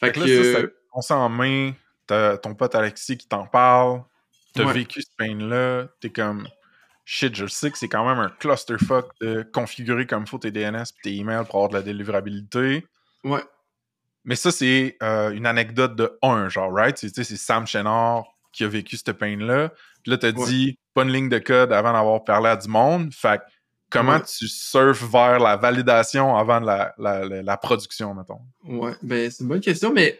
Fait Fait que, là, ça, euh, ça- on sent en main, t'as ton pote Alexis qui t'en parle, t'as Ouais. vécu ce pain-là, t'es comme shit, je sais que c'est quand même un clusterfuck de configurer comme faut tes DNS et tes emails pour avoir de la délivrabilité. ouais. Mais ça, c'est euh, une anecdote de un, genre, right? C'est, c'est Sam Chenard qui a vécu cette pain-là. Puis là, t'as Ouais. dit pas une ligne de code avant d'avoir parlé à du monde. Fait que comment Ouais. tu surfes vers la validation avant de la, la, la- la production, mettons? Ouais, ben c'est une bonne question, mais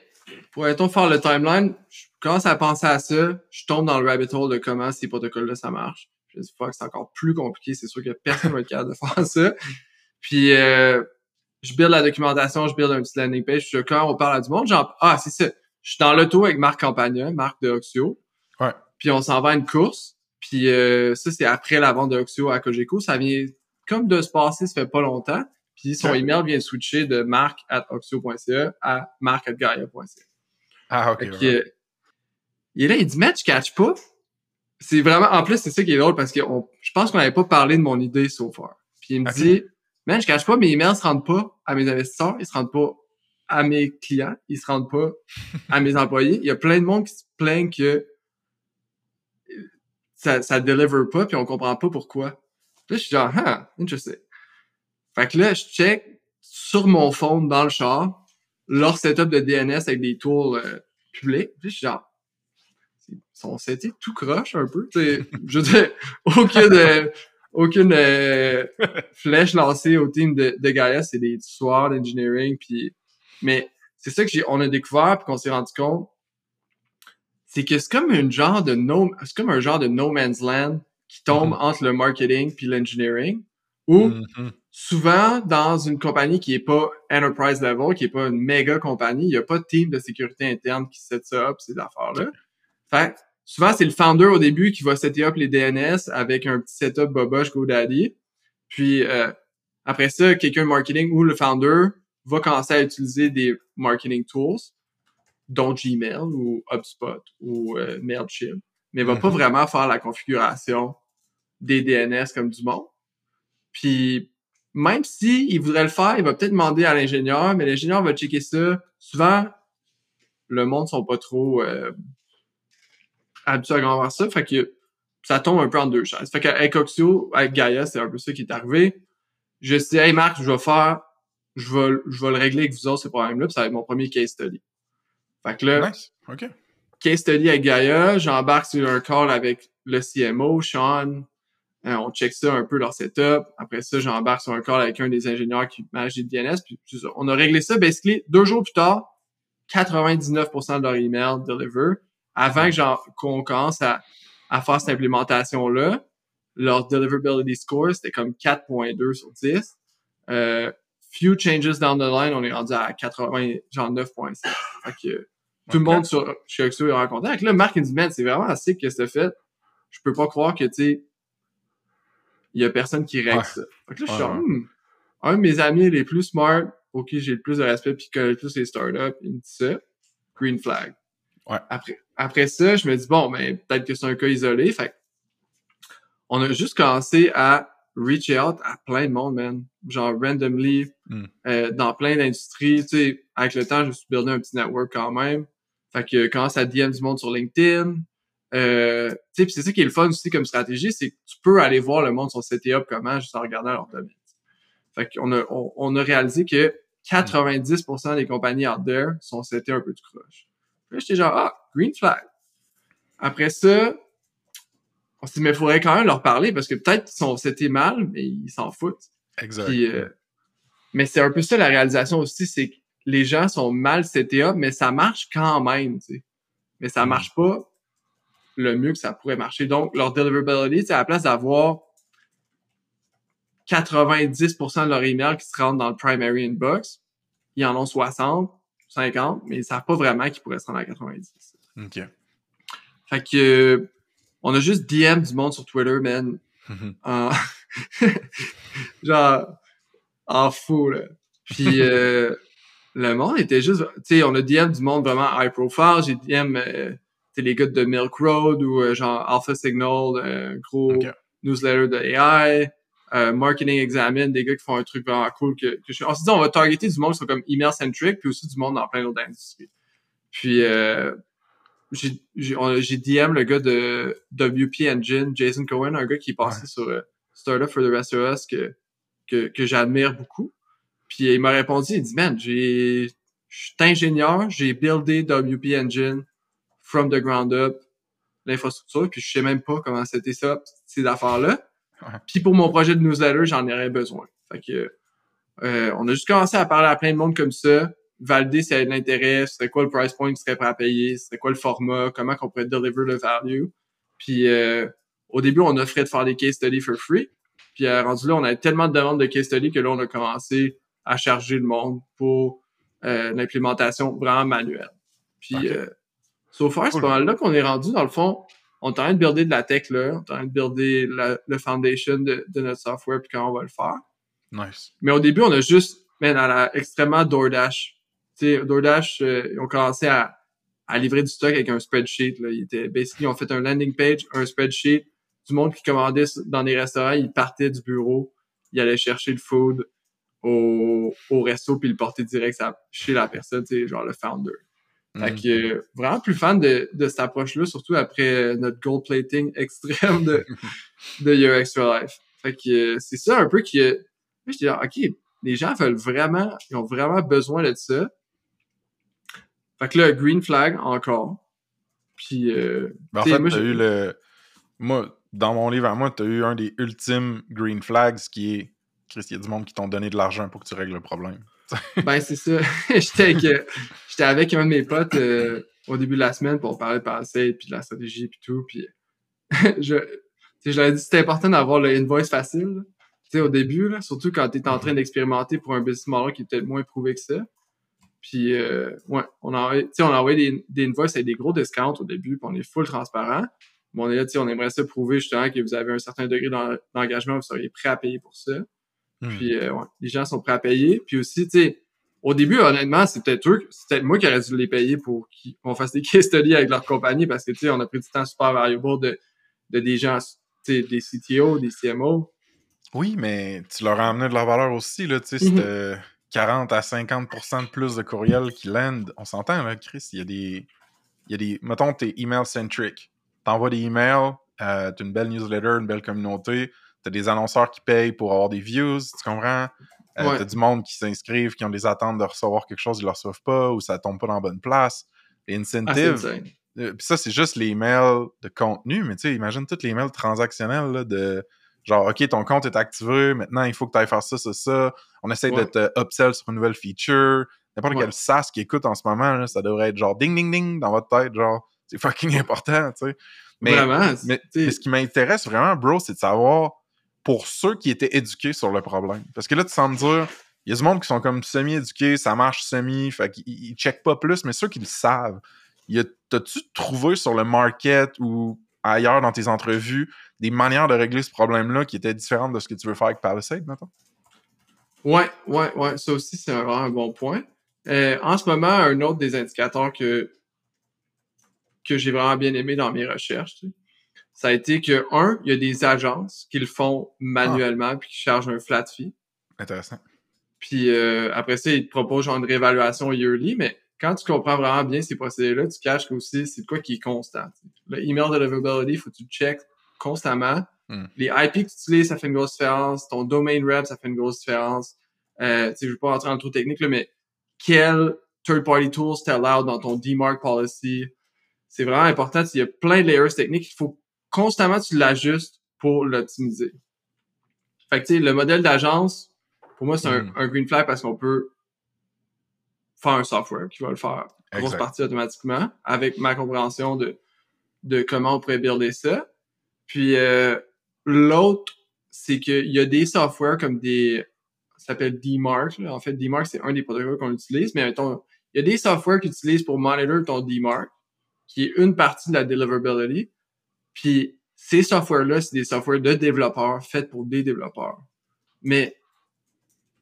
pour être faire le timeline, je commence à penser à ça, je tombe dans le rabbit hole de comment ces protocoles-là ça marche. Je dis, fuck, c'est encore plus compliqué, c'est sûr que personne va être capable de faire ça. Puis euh, je build la documentation, je build un petit landing page, puis quand on parle à du monde, genre ah c'est ça, je suis dans l'auto avec Marc Campagna, Marc de Oxio. Ouais. Puis on s'en va à une course, puis euh, ça c'est après la vente de Oxio à Cogeco, ça vient comme de se passer, ça fait pas longtemps. Puis son email vient switcher de marc at oxio.ca à marc at gaia.ca. Ah, ok. Ouais. que, euh, il est là, il dit, match, catch pas. C'est vraiment, en plus, c'est ça qui est drôle parce que on- je pense qu'on n'avait pas parlé de mon idée so far. Puis il me dit, man, je cache pas, mes emails se rendent pas à mes investisseurs, ils se rendent pas à mes clients, ils se rendent pas à mes employés. Il y a plein de monde qui se plaignent que ça, ça deliver pas, puis on comprend pas pourquoi. Là, je suis genre, ah, interesting. Fait que là, je check sur mon phone dans le char leur setup de DNS avec des tools euh, public. Puis je suis genre, son setting tout croche un peu. T'sais, je veux dire, aucune, euh, aucune euh, flèche lancée au team de, de Gaia, c'est des soirs d'engineering. Puis, mais c'est ça que j'ai, on a découvert puis qu'on s'est rendu compte, c'est que c'est comme un genre de no, c'est comme un genre de no man's land qui tombe Mhm. entre le marketing puis l'engineering, où Mhm. souvent dans une compagnie qui est pas enterprise level, qui est pas une méga compagnie, il y a pas de team de sécurité interne qui set ça up ces affaires-là. Fait que souvent c'est le founder au début qui va setter up les DNS avec un petit setup Boboche GoDaddy. Puis euh, après ça, quelqu'un de marketing ou le founder va commencer à utiliser des marketing tools, dont Gmail ou HubSpot ou euh, Mailchimp, mais va pas Mhm. vraiment faire la configuration des DNS comme du monde. Puis même si il voudrait le faire, il va peut-être demander à l'ingénieur, mais l'ingénieur va checker ça. Souvent, le monde sont pas trop euh, habitués à grand voir ça, fait que ça tombe un peu en deux chaises. Fait qu'avec Oxio, avec Gaia, c'est un peu ça qui est arrivé. Je dis, hey Marc, je vais faire, je vais, je vais le régler avec vous autres, ce problème-là, puis ça va être mon premier case study. Fait que là, Nice. OK. case study avec Gaia, j'embarque sur un call avec le CMO, Sean, Euh, on check ça un peu leur setup. Après ça, j'embarque sur un call avec un des ingénieurs qui manage les DNS. Puis on a réglé ça, basically, deux jours plus tard, 99% de leur email deliver. Avant que qu'on commence à, à faire cette implémentation-là, leur deliverability score, c'était comme 4.2 sur 10. Euh, few changes down the line, on est rendu à 80, genre 9.7. Fait que tout le monde sur, Oxo est. Fait que là, Marc, il me dit, man, c'est vraiment assez que c'est fait. Je peux pas croire que, tu sais, il y a personne qui règle Ouais. ça. Fait que là, je suis genre, hmm, un de mes amis les plus smart, pour qui j'ai le plus de respect puis qui connaît le plus les startups, il me dit ça. Green flag. Ouais. Après, après ça, je me dis, bon, ben, peut-être que c'est un cas isolé. Fait que on a juste commencé à reach out à plein de monde, man. Genre, randomly, Mm. euh, dans plein d'industries. Tu sais, avec le temps, je me suis buildé un petit network quand même. Fait que quand ça DM du monde sur LinkedIn, euh, c'est ça qui est le fun aussi comme stratégie, c'est que tu peux aller voir le monde sur up comment juste en regardant leur domaine. Fait qu'on a, on, on a réalisé que 90% des compagnies out there sont setés un peu du croche. Puis là, j'étais genre, ah, green flag. Après ça, on s'est dit, mais il faudrait quand même leur parler parce que peut-être qu'ils sont setés mal, mais ils s'en foutent. Exact. Puis, euh, mais c'est un peu ça la réalisation aussi, c'est que les gens sont mal up, mais ça marche quand même, tu sais. Mais ça Mm. marche pas le mieux que ça pourrait marcher. Donc, leur deliverability, c'est à la place d'avoir 90% de leur email qui se rendent dans le primary inbox, ils en ont 60, 50, mais ils savent pas vraiment qu'ils pourraient se rendre à 90. OK. Fait que, euh, on a juste DM du monde sur Twitter, man, Mhm. en genre en fou là. Puis euh, le monde était juste tu sais on a DM du monde vraiment high profile, j'ai DM euh, les gars de Milk Road ou euh, genre Alpha Signal, un gros newsletter de AI, euh, Marketing Examine, des gars qui font un truc vraiment cool que, que je... on s'est dit on va targeter du monde qui sont comme email centric puis aussi du monde dans plein d'autres industries. Puis euh, j'ai DM le gars de WP Engine, Jason Cohen, un gars qui est passé sur euh, Startup for the Rest of Us que, que, que j'admire beaucoup. Puis il m'a répondu, il dit, man, j'ai, je suis ingénieur, j'ai buildé WP Engine from the ground up, l'infrastructure, puis je sais même pas comment c'était ça, ces affaires-là. Puis pour mon projet de newsletter, j'en aurais besoin. Fait que, euh, on a juste commencé à parler à plein de monde comme ça, valider s'il y a de l'intérêt, c'était quoi le price point qui serait prêt à payer, c'était quoi le format, comment qu'on pourrait deliver le value. Puis euh, au début, on offrait de faire des case studies for free. Puis euh, rendu là, on avait tellement de demandes de case studies que là, on a commencé à charger le monde pour euh, l'implémentation vraiment manuelle. Puis Ok. euh, so far, c'est Cool. là qu'on est rendu. Dans le fond, on est en train de builder de la tech là, on est en train de builder la- le foundation de, de notre software puis comment on va le faire. Nice. Mais au début, on a juste, man, à la, extrêmement DoorDash. Tu sais, DoorDash, euh, ils ont commencé à, à livrer du stock avec un spreadsheet. Là. Ils étaient, basically, ils ont fait un landing page, un spreadsheet. Du monde qui commandait dans des restaurants, ils partaient du bureau, ils allaient chercher le food au, au resto puis le porter direct à- chez la personne, tu genre le founder. Fait Mhm. que euh, vraiment plus fan de, de cette approche-là, surtout après euh, notre gold plating extrême de, de Your Extra Life. Fait que euh, c'est ça un peu qui est. Moi, je dis, OK, les gens veulent vraiment, ils ont vraiment besoin de ça. Fait que là, green flag encore. Puis, euh, Ben, en tu fait, moi, j'ai- eu le. Moi, dans mon livre à moi, t'as eu un des ultimes green flags qui est. Chris, il y a du monde qui t'ont donné de l'argent pour que tu règles le problème. Ben, c'est ça. j'étais avec, euh, j'étais avec un de mes potes euh, au début de la semaine pour parler de passé, puis de la stratégie, puis tout. Puis, je, je leur ai dit que c'était important d'avoir le invoice facile. sais, au début, là, surtout quand tu es en train d'expérimenter pour un business model qui est peut-être moins prouvé que ça. Puis, euh, ouais, on a, envoyé- tu sais, on a envoyé des, des invoices avec des gros discounts au début, puis on est full transparent. Mais on est là, tu sais, on aimerait ça prouver justement que vous avez un certain degré d'en- d'engagement, vous seriez prêt à payer pour ça. Hmm. Puis, euh, ouais, les gens sont prêts à payer. Puis aussi, tu sais, au début, honnêtement, c'est peut-être eux, c'est peut-être moi qui aurais dû les payer pour qu'ils- qu'on fasse des case studies avec leur compagnie parce que, tu sais, on a pris du temps super valuable de, de des gens, tu sais, des CTO, des CMO. Oui, mais tu leur as amené de la valeur aussi, là, tu sais, c'était 40 à 50% de plus de courriels qui landent. On s'entend, là, Chris, il y a des... Il y a des... Mettons, t'es email-centric. T'envoies des emails, euh, t'as une belle newsletter, une belle communauté, t'as des annonceurs qui payent pour avoir des views, tu comprends? Euh, Ouais. T'as du monde qui s'inscrivent, qui ont des attentes de recevoir quelque chose, ils ne le reçoivent pas, ou ça tombe pas dans la bonne place. Les Ah, incentives, euh, Puis ça, c'est juste les emails de contenu, mais tu sais, imagine tous les emails transactionnels là, de genre, OK, ton compte est activé, maintenant il faut que tu ailles faire ça, ça, ça. On essaie de te upsell sur une nouvelle feature. N'importe Ouais. quel SaaS qui écoute en ce moment, là, ça devrait être genre ding ding ding dans votre tête, genre, c'est fucking important, tu sais. Mais, Vraiment. mais, tu sais, mais ce qui m'intéresse vraiment, bro, c'est de savoir pour ceux qui étaient éduqués sur le problème. Parce que là, tu sens me dire, il y a du monde qui sont comme semi-éduqués, ça marche semi, fait qu'ils ils checkent pas plus, mais ceux qui le savent, t'as-tu trouvé sur le market ou ailleurs dans tes entrevues des manières de régler ce problème-là qui étaient différentes de ce que tu veux faire avec Palisade, maintenant? Ouais, ouais, ouais. Ça aussi, c'est vraiment un bon point. Euh, en ce moment, un autre des indicateurs que, que j'ai vraiment bien aimé dans mes recherches, tu sais, ça a été que, un, il y a des agences qui le font manuellement puis qui chargent un flat fee. Intéressant. Puis euh, après ça, ils te proposent genre une réévaluation yearly, mais quand tu comprends vraiment bien ces procédés-là, tu caches aussi c'est quoi qui est constant. Le email deliverability, il faut que tu le checkes constamment. Hmm. Les IP que tu utilises, ça fait une grosse différence. Ton domain rep, ça fait une grosse différence. Euh, je veux pas rentrer dans le trop technique, là, mais quel third-party tools t'allow dans ton DMARC policy? C'est vraiment important. Il y a plein de layers techniques. Il faut constamment tu l'ajustes pour l'optimiser. Fait que, tu sais, le modèle d'agence, pour moi, c'est un, Mm. un green flag parce qu'on peut faire un software qui va le faire grosse Exact. partie automatiquement avec ma compréhension de, de comment on pourrait builder ça. Puis euh, l'autre, c'est qu'il y a des softwares comme des ça s'appelle DMARC. là. En fait, DMARC, c'est un des protocoles qu'on utilise, mais mettons, il y a des softwares qu'ils utilisent pour monitor ton DMARC, qui est une partie de la deliverability. Puis ces softwares-là, c'est des softwares de développeurs faits pour des développeurs. Mais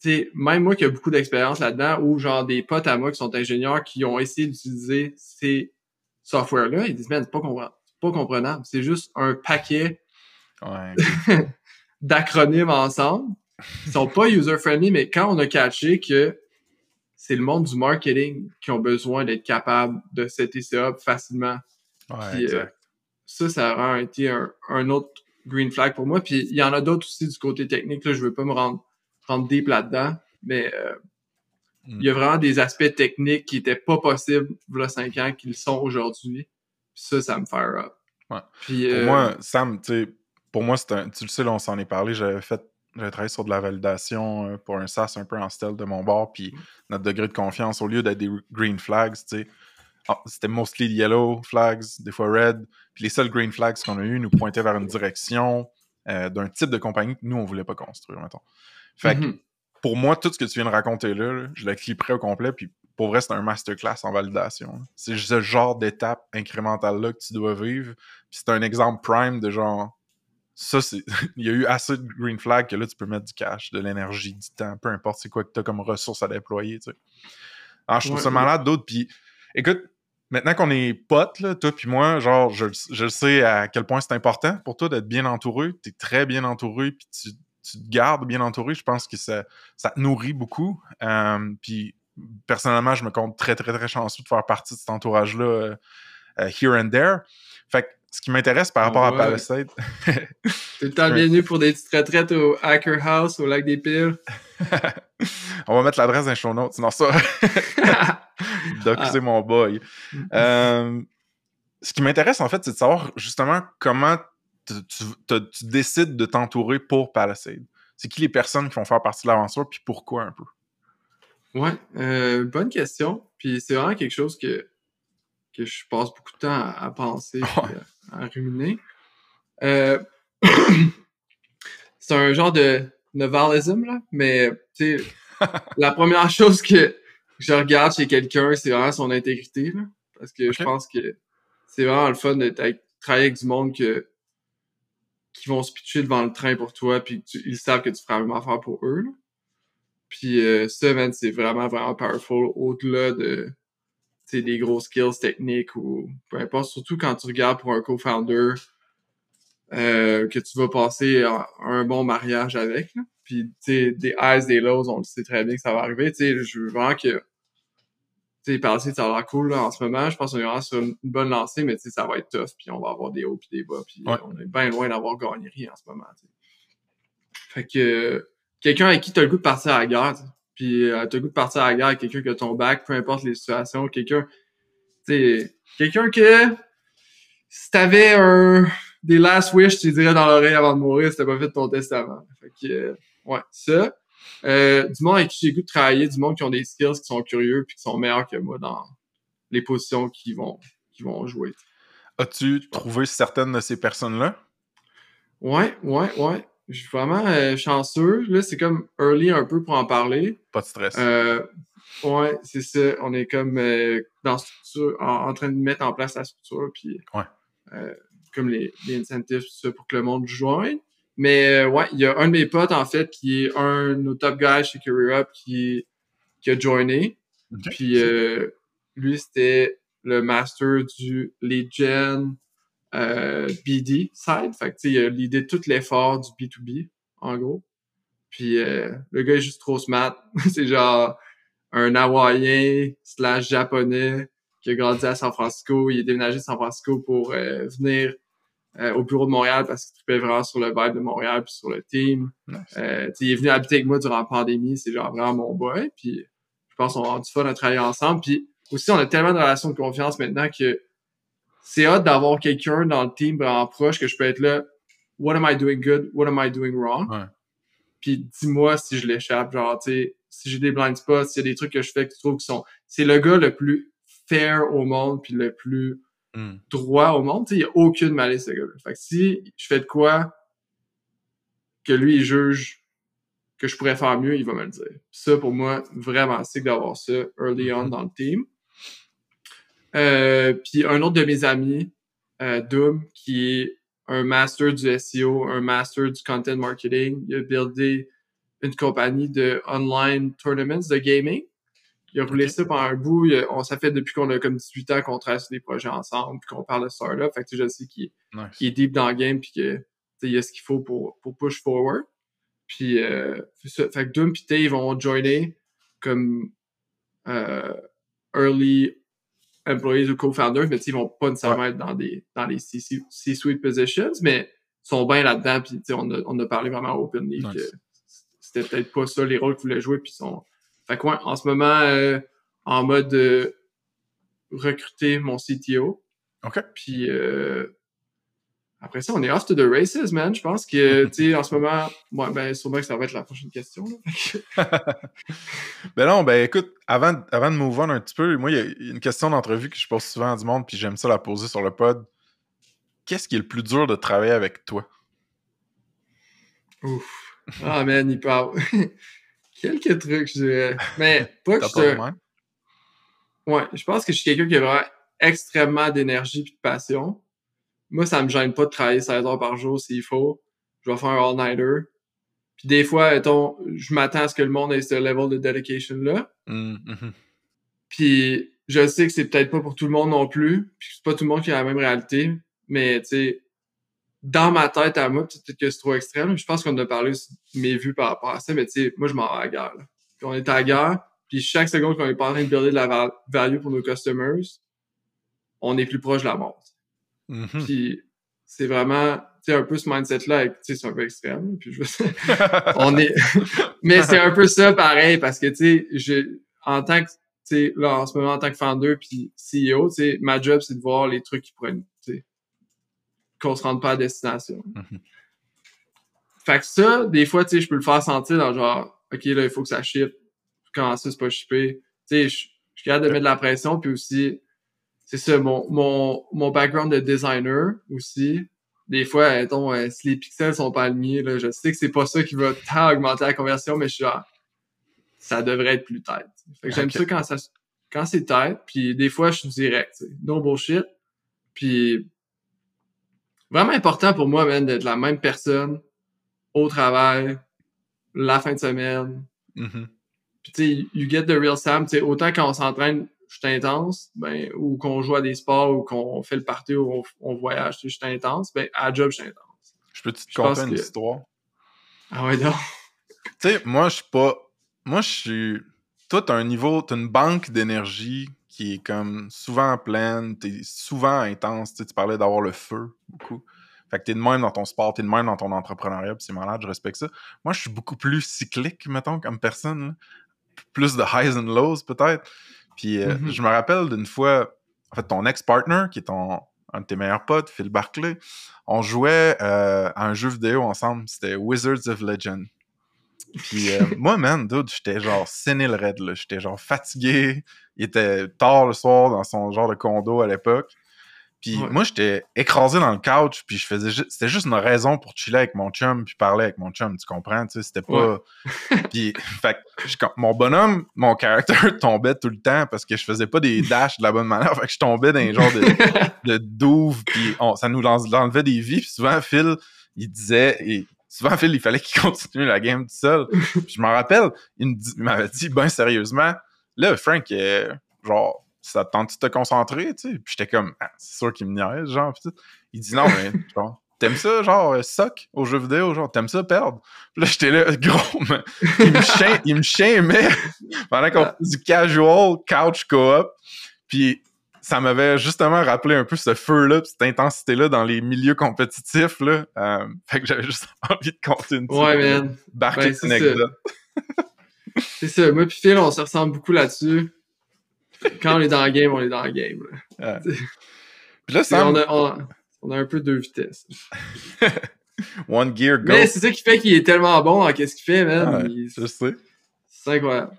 tu sais, même moi qui ai beaucoup d'expérience là-dedans, ou genre des potes à moi qui sont ingénieurs qui ont essayé d'utiliser ces softwares-là, ils disent, man, c'est pas, compre- c'est pas comprenable. C'est juste un paquet Ouais. d'acronymes ensemble. Ils sont pas user-friendly, mais quand on a catché que c'est le monde du marketing qui ont besoin d'être capable de setter ça up facilement. Ouais, Puis, euh. Ça, ça a vraiment été un, un autre green flag pour moi. Puis il y en a d'autres aussi du côté technique. Là, je veux pas me rendre, rendre deep là-dedans, mais euh, Mm. il y a vraiment des aspects techniques qui étaient pas possibles il y a cinq ans qu'ils sont aujourd'hui. Puis ça, ça me fire up. Ouais. Puis, Pour euh, moi, Sam, tu sais, pour moi, c'est un. Tu le sais, là, on s'en est parlé. J'avais fait. J'avais travaillé sur de la validation euh, pour un SaaS un peu en stealth de mon bord. Puis notre degré de confiance, au lieu d'être des green flags, tu sais, ah, c'était mostly yellow flags, des fois red. Puis les seuls green flags qu'on a eu nous pointaient vers une direction euh, d'un type de compagnie que nous, on voulait pas construire, mettons. Fait que mhm. pour moi, tout ce que tu viens de raconter là, là, je le clipperais au complet, puis pour vrai, c'est un masterclass en validation. C'est ce genre d'étape incrémentale-là que tu dois vivre. Puis c'est un exemple prime de genre. Ça, c'est. Il y a eu assez de green flag que là, tu peux mettre du cash, de l'énergie, du temps, peu importe c'est quoi que tu as comme ressource à déployer, tu sais. Alors, je trouve Ouais, ça ouais. malade d'autres. Puis, écoute, maintenant qu'on est potes, là, toi puis moi, genre, je, je sais à quel point c'est important pour toi d'être bien entouré. Tu es très bien entouré, puis tu, tu te gardes bien entouré. Je pense que ça, ça te nourrit beaucoup. Euh, puis, personnellement, je me compte très, très, très chanceux de faire partie de cet entourage-là euh, euh, here and there. Fait que ce qui m'intéresse par rapport à Ouais. Palisade, T'es le temps bienvenu pour des petites retraites au Hacker House, au lac des Piles. On va mettre l'adresse dans show notes. Non, ça. Doc, Ah. c'est mon boy. Euh, ce qui m'intéresse, en fait, c'est de savoir justement comment tu, tu- tu- tu décides de t'entourer pour Palisade. C'est qui les personnes qui vont faire partie de l'aventure, puis pourquoi un peu? Ouais, euh, bonne question. Puis c'est vraiment quelque chose que, que je passe beaucoup de temps à, à penser, puis Ouais. À, ruminer. Euh, c'est un genre de novalisme, là, mais tu sais, la première chose que je regarde chez quelqu'un, c'est vraiment son intégrité, là, parce que je pense que c'est vraiment le fun de travailler avec du monde que, qui vont se pitcher devant le train pour toi, puis tu- ils savent que tu feras la même affaire pour eux. Là. Puis euh, ça, man, c'est vraiment, vraiment powerful au-delà de des gros skills techniques ou peu importe, surtout quand tu regardes pour un co-founder euh, que tu vas passer un, un bon mariage avec. Là. Puis tu sais, des highs, des lows, on le sait très bien que ça va arriver. Tu sais, je veux vraiment que tu sais, passer, ça a l'air cool là, en ce moment. Je pense qu'on est vraiment sur une bonne lancée, mais tu sais, ça va être tough, puis on va avoir des hauts puis des bas, puis Ouais. on est bien loin d'avoir gagné rien en ce moment. Fait que quelqu'un avec qui tu as le goût de partir à la guerre, puis euh, t'as le goût de partir à la guerre avec quelqu'un qui a ton bac, peu importe les situations, quelqu'un, sais, quelqu'un que si t'avais un des last wish, tu dirais dans l'oreille avant de mourir, si t'as pas fait ton testament. Fait que euh, ouais, ça. Euh, du monde avec qui j'ai goût de travailler, du monde qui ont des skills, qui sont curieux, puis qui sont meilleurs que moi dans les positions qu'ils vont, qu'ils vont jouer. As-tu trouvé certaines de ces personnes-là? Ouais, ouais, ouais. Je suis vraiment euh, chanceux. Là, c'est comme early un peu pour en parler. Pas de stress. Euh, ouais, c'est ça. On est comme euh, dans structure, en, en train de mettre en place la structure, puis Ouais. euh, comme les, les incentives, tout ça, pour que le monde joigne. Mais euh, ouais, il y a un de mes potes, en fait, qui est un de nos top guys chez Career Up qui, qui a joiné. Ok. Puis euh, lui, c'était le master du Legion euh, BD side. Fait que tu sais, il a l'idée de tout l'effort du B2B, en gros. Puis euh, le gars est juste trop smart. c'est genre un Hawaïen slash japonais qui a grandi à San Francisco. Il est déménagé de San Francisco pour euh, venir euh, au bureau de Montréal parce qu'il trippait vraiment sur le vibe de Montréal puis sur le team. Nice. Euh, il est venu habiter avec moi durant la pandémie. C'est genre vraiment mon boy. Puis je pense qu'on avoir du fun à travailler ensemble. Puis aussi, on a tellement de relations de confiance maintenant que c'est hâte d'avoir quelqu'un dans le team vraiment proche que je peux être là. What am I doing good? What am I doing wrong? Ouais. Puis dis-moi si je l'échappe. Genre, tu sais, si j'ai des blind spots, s'il y a des trucs que je fais que tu trouves qui sont... C'est le gars le plus fair au monde puis le plus Hmm. droit au monde. Tu sais, il n'y a aucune malice, ce gars-là. Fait que si je fais de quoi que lui, il juge que je pourrais faire mieux, il va me le dire. Ça, pour moi, vraiment sick d'avoir ça early on Mhm. dans le team. Euh, puis un autre de mes amis, euh, Doom, qui est un master du SEO, un master du content marketing. Il a buildé une compagnie de online tournaments de gaming. Il a roulé ça pendant un bout. Il on, ça fait depuis qu'on a comme 18 ans qu'on travaille sur des projets ensemble, puis qu'on parle de startup. Fait que tu sais, je sais qu'il Nice. qu'il est deep dans le game, puis que tu sais, il y a ce qu'il faut pour, pour push forward. Puis, euh. Fait que Doom et Tay vont joiner comme euh, early employees ou co-founders, mais ils vont pas nécessairement être dans des dans les C-suite positions, mais ils sont bien là-dedans. Puis, tu sais, on a, on a parlé vraiment openly Nice. que c'était peut-être pas ça les rôles qu'ils voulaient jouer. Puis, sont. Fait que, ouais, en ce moment, euh, en mode euh, recruter mon CTO. OK. Puis euh, après ça, on est off to the races, man. Je pense que, tu sais, en ce moment, ouais, ben, sûrement que ça va être la prochaine question. là. Ben non, ben écoute, avant, avant de move on un petit peu, moi, il y a une question d'entrevue que je pose souvent à du monde, puis j'aime ça la poser sur le pod. Qu'est-ce qui est le plus dur de travailler avec toi? Ouf. Ah, man, il parle. Quelques trucs, je dirais. Mais pas que je te-? Ouais, je pense que je suis quelqu'un qui a vraiment extrêmement d'énergie et de passion. Moi, ça me gêne pas de travailler 16 heures par jour s'il faut. Je vais faire un all-nighter. Puis des fois, mettons, je m'attends à ce que le monde ait ce level de dedication-là. Mhm. Puis je sais que c'est peut-être pas pour tout le monde non plus. Puis c'est pas tout le monde qui a la même réalité. Mais tu sais, dans ma tête à moi, peut-être que c'est trop extrême. Je pense qu'on a parlé sur mes vues par rapport à ça, mais tu sais, moi je m'en vais à la guerre. là. Puis on est à la guerre, puis chaque seconde qu'on est pas en train de builder de la va- value pour nos customers, on est plus proche de la mort. Mhm. Puis c'est vraiment, un peu ce mindset-là, avec- tu sais, c'est un peu extrême, puis je veux on est, mais c'est un peu ça pareil, parce que, tu sais, je, en tant que, tu sais, là, en ce moment, en tant que founder puis CEO, tu sais, ma job, c'est de voir les trucs qui pourraient, tu sais, qu'on se rende pas à destination. Mhm. Fait que ça, des fois, tu sais, je peux le faire sentir dans genre, OK, là, il faut que ça ship. Comment ça, c'est pas shippé? Tu sais, je je suis capable de mettre de la pression, puis aussi, c'est ça, mon, mon, mon background de designer aussi, des fois, mettons, euh, si les pixels sont pas alignés, là, je sais que c'est pas ça qui va tant augmenter la conversion, mais je suis genre, ça devrait être plus tête. Fait que j'aime ça quand ça, quand c'est tête, puis des fois, je suis direct, tu sais, no bullshit, puis vraiment important pour moi, man, d'être la même personne au travail, la fin de semaine, Mhm. puis tu sais, you get the real Sam, tu sais, autant quand on s'entraîne, je suis intense, ben, ou qu'on joue à des sports, ou qu'on fait le party, ou on, on voyage, je suis intense, ben, à la job, je suis intense. Je peux te conter une que- histoire? Ah ouais, non. Tu sais, moi, je suis pas. Moi, je suis. Toi, t'as un niveau, t'as une banque d'énergie qui est comme souvent pleine, t'es souvent intense. Tu parlais d'avoir le feu beaucoup. Fait que t'es de même dans ton sport, t'es de même dans ton entrepreneuriat, puis c'est malade, je respecte ça. Moi, je suis beaucoup plus cyclique, mettons, comme personne. là. Plus de highs and lows, peut-être. Puis euh, Mhm. je me rappelle d'une fois, en fait, ton ex-partner, qui est ton, un de tes meilleurs potes, Phil Barclay, on jouait euh, à un jeu vidéo ensemble. C'était Wizards of Legend. Puis euh, moi, man, dude, j'étais genre sénile raide, là. J'étais genre fatigué. Il était tard le soir dans son genre de condo à l'époque. Puis Ouais. moi, j'étais écrasé dans le couch, puis je faisais ju- c'était juste une raison pour chiller avec mon chum, puis parler avec mon chum, tu comprends, tu sais, c'était pas... puis, fait je- mon bonhomme, mon caractère tombait tout le temps parce que je faisais pas des dashs de la bonne manière, fait que je tombais dans les genres de, de douve, puis on- ça nous enlevait des vies, puis souvent, Phil, il disait... et souvent, Phil, il fallait qu'il continue la game tout seul. Puis je m'en rappelle, il me dit- il m'avait dit, ben sérieusement, là, Frank, euh, genre, ça te tente de te concentrer, tu sais? Puis j'étais comme, ah, c'est sûr qu'il me niaise, genre, pis. Il dit, non, mais, genre, t'aimes ça, genre, euh, suck aux jeux vidéo, genre, t'aimes ça perdre? Puis là, j'étais là, gros, mais il me, chien, il me chienait pendant qu'on faisait du casual couch co-op. Puis ça m'avait justement rappelé un peu ce feu-là, cette intensité-là dans les milieux compétitifs, là. Euh, fait que j'avais juste envie de compter une Ouais, petite man. Ben, c'est ça. Moi pis Phil, on se ressemble beaucoup là-dessus. Quand on est dans le game, on est dans le game. là. Ouais. Puis là, On, a, on, on a un peu deux vitesses. One Gear Go. Mais c'est ça qui fait qu'il est tellement bon qu'est-ce qu'il fait, man. Ouais, Il- je sais. C'est incroyable.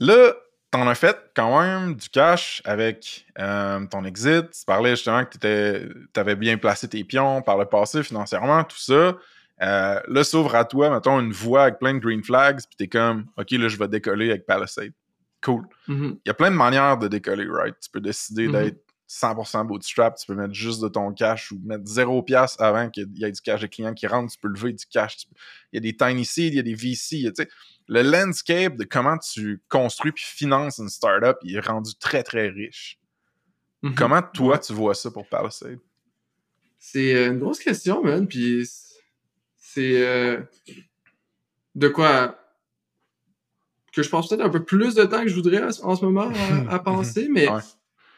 Là, t'en as fait quand même du cash avec euh, ton exit. Tu parlais justement que t'avais bien placé tes pions par le passé financièrement, tout ça. Euh, là, s'ouvre à toi, mettons, une voie avec plein de green flags, puis t'es comme, OK, là, je vais décoller avec Palisade. Cool. Mhm. Il y a plein de manières de décoller, right? Tu peux décider Mhm. d'être 100% bootstrap, tu peux mettre juste de ton cash ou mettre 0 pièce avant qu'il y ait du cash de clients qui rentre, tu peux lever du cash. peux- Il y a des tiny seeds, il y a des VC, a, tu sais, le landscape de comment tu construis puis finances une startup, il est rendu très, très riche. Mhm. Comment, toi, Ouais. tu vois ça pour Palisade? C'est euh, une grosse question, man. Puis c'est euh, de quoi que je pense peut-être un peu plus de temps que je voudrais en ce moment à, à penser, mais Ouais.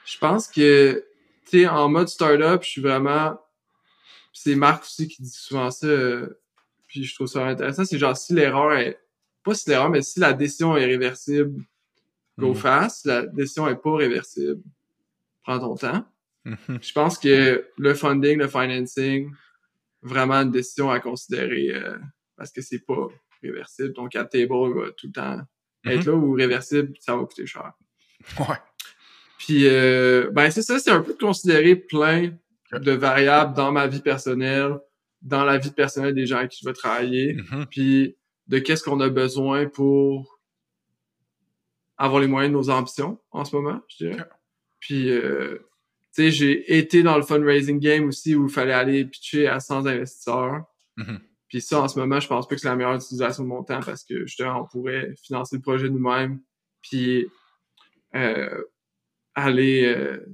je pense que tu sais en mode startup, je suis vraiment c'est Marc aussi qui dit souvent ça. euh, puis je trouve ça intéressant. C'est genre si l'erreur est pas si l'erreur, mais si la décision est réversible, go Mhm. fast. Si la décision est pas réversible, prends ton temps. Mhm. Je pense que le funding, le financing, vraiment une décision à considérer euh, parce que c'est pas réversible. Ton cap table va tout le temps être là ou réversible, ça va coûter cher. Ouais. Puis, euh, ben c'est ça, c'est un peu de considérer plein de variables dans ma vie personnelle, dans la vie personnelle des gens avec qui je vais travailler, Mhm. puis de qu'est-ce qu'on a besoin pour avoir les moyens de nos ambitions en ce moment, je dirais. Puis, euh, tu sais, j'ai été dans le fundraising game aussi où il fallait aller pitcher à 100 investisseurs. Mhm. Puis ça, en ce moment, je pense pas que c'est la meilleure utilisation de mon temps parce que justement, on pourrait financer le projet nous-mêmes, puis euh, aller, euh,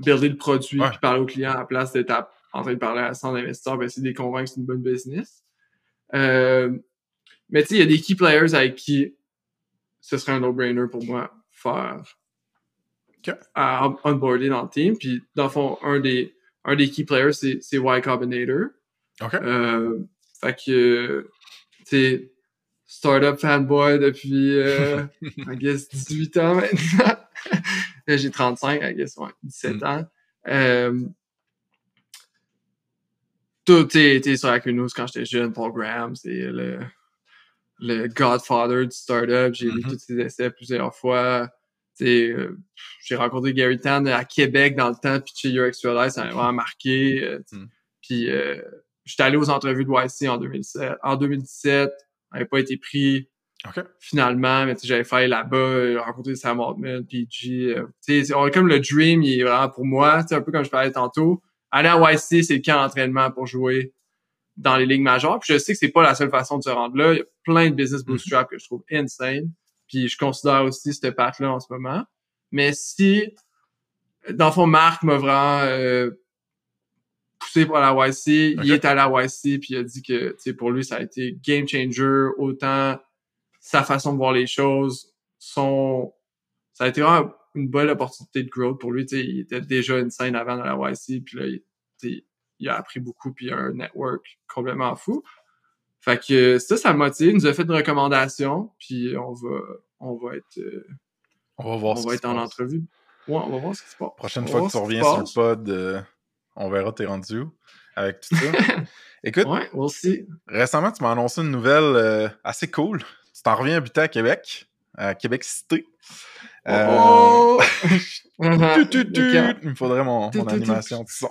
builder le produit, Ouais. puis parler aux clients à la place d'être en train de parler à 100 investisseurs, ben, essayer de les convaincre que c'est une bonne business. Euh, mais tu sais, il y a des key players avec qui ce serait un no-brainer pour moi faire Ok. à on- onboarder dans le team. Puis dans le fond, un des un des key players, c'est, c'est Y Combinator. OK. Euh, fait que, tu sais, startup fanboy depuis, euh, I guess, 18 ans maintenant. Là, J'ai 35, I guess, ouais, 17 Mm. ans. Euh, tout, t'es, sur Acunos quand j'étais jeune, Paul Graham, c'est le, le godfather du startup. J'ai lu Mhm. tous ses essais plusieurs fois. Euh, j'ai rencontré Gary Tan à Québec dans le temps, puis chez Life, ça m'a vraiment marqué. euh. Mm. Puis euh, j'étais allé aux entrevues de YC en 2007. En 2017, j'avais pas été pris OK. finalement, mais tu sais, j'avais fait là-bas, euh, rencontrer Sam Altman, PG. Euh, tu sais, c'est- on- comme le dream, il est vraiment pour moi, tu sais, un peu comme je parlais tantôt. Aller à YC, c'est le camp d'entraînement pour jouer dans les ligues majeures. Puis je sais que c'est pas la seule façon de se rendre là. Il y a plein de business bootstrap que je trouve insane. Puis je considère aussi cette patte-là en ce moment. Mais si, dans le fond, Marc m'a vraiment euh, poussé pour la YC, il est à YC, puis il a dit que, pour lui, ça a été game changer, autant sa façon de voir les choses, son... Ça a été vraiment une bonne opportunité de growth pour lui, il était déjà insane avant dans la YC, puis là, il, a appris beaucoup, puis il a un network complètement fou. Fait que ça, ça motive, il nous a fait une recommandation, puis on va, on va être, euh, On va voir on va être en passe. entrevue. Ouais, on va voir ce qui se passe. Prochaine On fois que tu reviens sur le pod, euh, on verra t'es rendu où avec tout ça. Écoute, Ouais, we'll see. récemment, tu m'as annoncé une nouvelle euh, assez cool. Tu t'en reviens habiter à Québec, à Québec Cité. Euh, Oh! tut, Le il me faudrait mon, animation de son.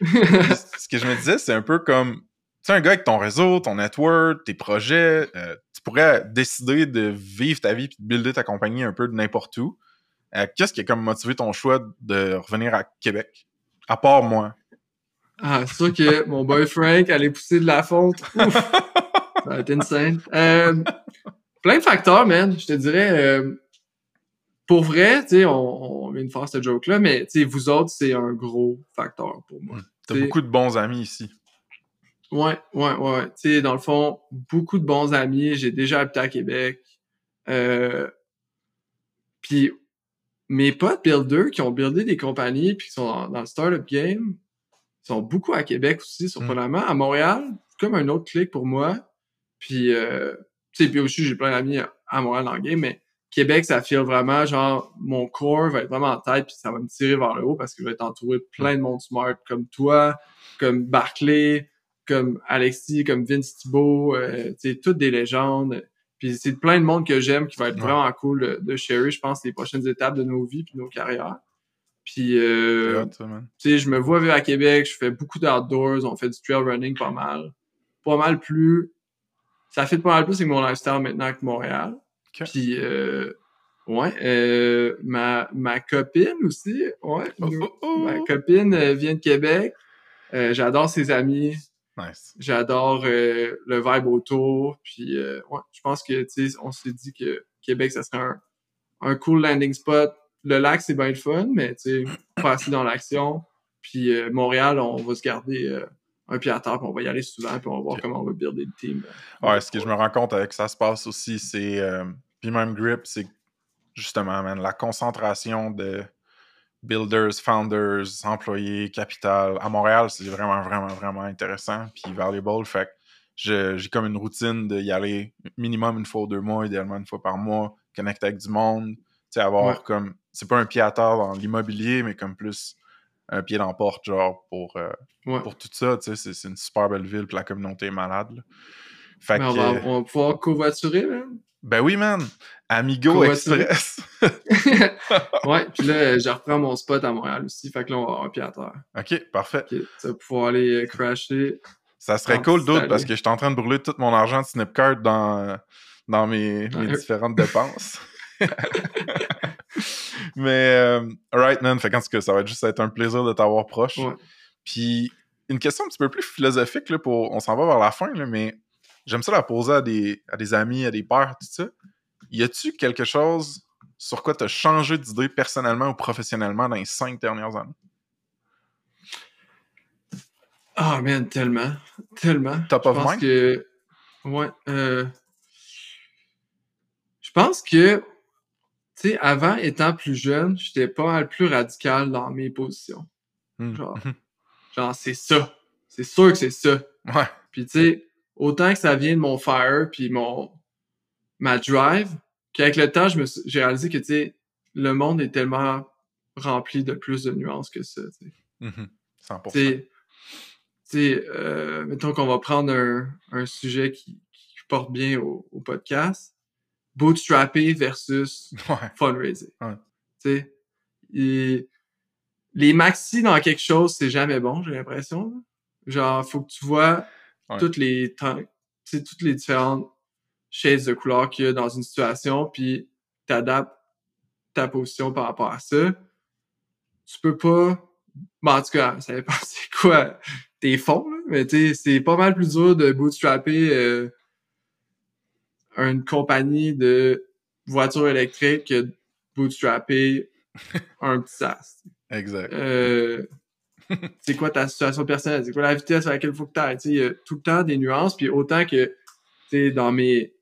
Ce que je me disais, c'est un peu comme. Tu sais, un gars avec ton réseau, ton network, tes projets, euh, tu pourrais décider de vivre ta vie puis de builder ta compagnie un peu de n'importe où. Euh, Qu'est-ce qui a comme motivé ton choix de revenir à Québec? À part moi. Ah, c'est sûr que mon boy Frank allait pousser de la fonte. Ouf! Ça va être insane. Euh, plein de facteurs, man. Je te dirais, euh, pour vrai, tu sais, on, on vient de faire ce joke-là, mais tu sais, vous autres, c'est un gros facteur pour moi. T'as beaucoup de bons amis ici. Ouais, ouais, ouais. Tu sais, dans le fond, beaucoup de bons amis. J'ai déjà habité à Québec. Euh, puis mes potes builders qui ont buildé des compagnies puis qui sont dans, dans le startup game sont beaucoup à Québec aussi, surprenamment. À Montréal, comme un autre clic pour moi. Puis, euh, tu sais, puis aussi, j'ai plein d'amis à- à Montréal dans le game, mais Québec, ça file vraiment, genre, mon corps va être vraiment en tête, puis ça va me tirer vers le haut parce que je vais être entouré de plein de monde smart, comme toi, comme Barclay, comme Alexis, comme Vince Thibault, euh, tu sais, toutes des légendes. Puis c'est plein de monde que j'aime qui va être Ouais. vraiment cool de, de sharer, je pense, les prochaines étapes de nos vies puis nos carrières. Puis, euh, tu sais, je me vois vivre à Québec, je fais beaucoup d'outdoors, on fait du trail running pas mal. Pas mal plus. Ça fait pas mal plus avec mon lifestyle maintenant que Montréal. Puis, euh, ouais, euh, ma, ma copine aussi, ouais. Oh, nous- oh, oh. Ma copine euh, vient de Québec. Euh, j'adore ses amis. Nice. J'adore euh, le vibe autour. Puis, euh, ouais, je pense que, tu sais, on s'est dit que Québec, ça serait un, un cool landing spot. Le lac, c'est bien le fun, mais, tu sais, pas assis dans l'action. Puis, euh, Montréal, on va se garder un pied à terre, puis on va y aller souvent, puis on va voir comment on va builder le team. Ouais, ce que je me rends compte avec ça se passe aussi, c'est. puis même Grip, c'est justement, man, la concentration de builders, founders, employés, capital. À Montréal, c'est vraiment, vraiment, vraiment intéressant. Puis valuable. Fait que j'ai comme une routine d'y aller minimum une fois ou deux mois, idéalement une fois par mois, connecter avec du monde. Tu sais, avoir Ouais. comme. C'est pas un pied à terre dans l'immobilier, mais comme plus un pied dans la porte, genre, pour, euh, Ouais. pour tout ça. Tu sais, c'est- c'est une super belle ville, puis la communauté est malade. là. Fait Mais on que. va, on va pouvoir covoiturer, man. Ben oui, man. Amigo Covoiturer. Express. ouais, puis là, euh, je reprends mon spot à Montréal aussi. Fait que là, on va avoir un pied à terre. OK, parfait. Ok, tu vas pouvoir aller euh, crasher. Ça serait cool, d'autres, parce que je suis en train de brûler tout mon argent de Snipcard dans, dans mes, différentes dépenses. Mais, euh, alright, man. Fait qu'en tout cas, ça va juste être un plaisir de t'avoir proche. Ouais. Puis, une question un petit peu plus philosophique, là, pour, on s'en va vers la fin, là, mais j'aime ça la poser à des, à des amis, à des pères, tout ça. Y a-tu quelque chose sur quoi tu as changé d'idée personnellement ou professionnellement dans les cinq dernières années? Ah, man, tellement. Tellement. Top of mind? que. Ouais. euh, Je pense que. Tu sais, avant, étant plus jeune, j'étais pas mal plus radical dans mes positions. Mm. Genre. Genre, c'est ça. C'est sûr que c'est ça. Ouais. Puis tu sais, autant que ça vient de mon fire puis mon ma drive, qu'avec le temps, je me suis- j'ai réalisé que tu sais, le monde est tellement rempli de plus de nuances que ça. tu sais. Mhm. 100%. Tu sais, tu sais, euh, mettons qu'on va prendre un, un sujet qui, qui porte bien au, au podcast. Bootstrapper versus Ouais. fundraising. Ouais. Tu sais, et les maxi dans quelque chose, c'est jamais bon, j'ai l'impression. Genre, faut que tu vois Ouais. toutes les toutes les différentes shades de couleurs qu'il y a dans une situation, puis t'adaptes ta position par rapport à ça. Tu peux pas, bon, en tout cas, ça dépend c'est quoi tes fonds, là, mais tu c'est pas mal plus dur de bootstrapper euh, une compagnie de voitures électriques que de bootstrapper un petit SaaS. Exact. Euh, c'est quoi ta situation personnelle? C'est quoi la vitesse à laquelle il faut que tu ailles? Il y a tout le temps des nuances, puis autant que dans mes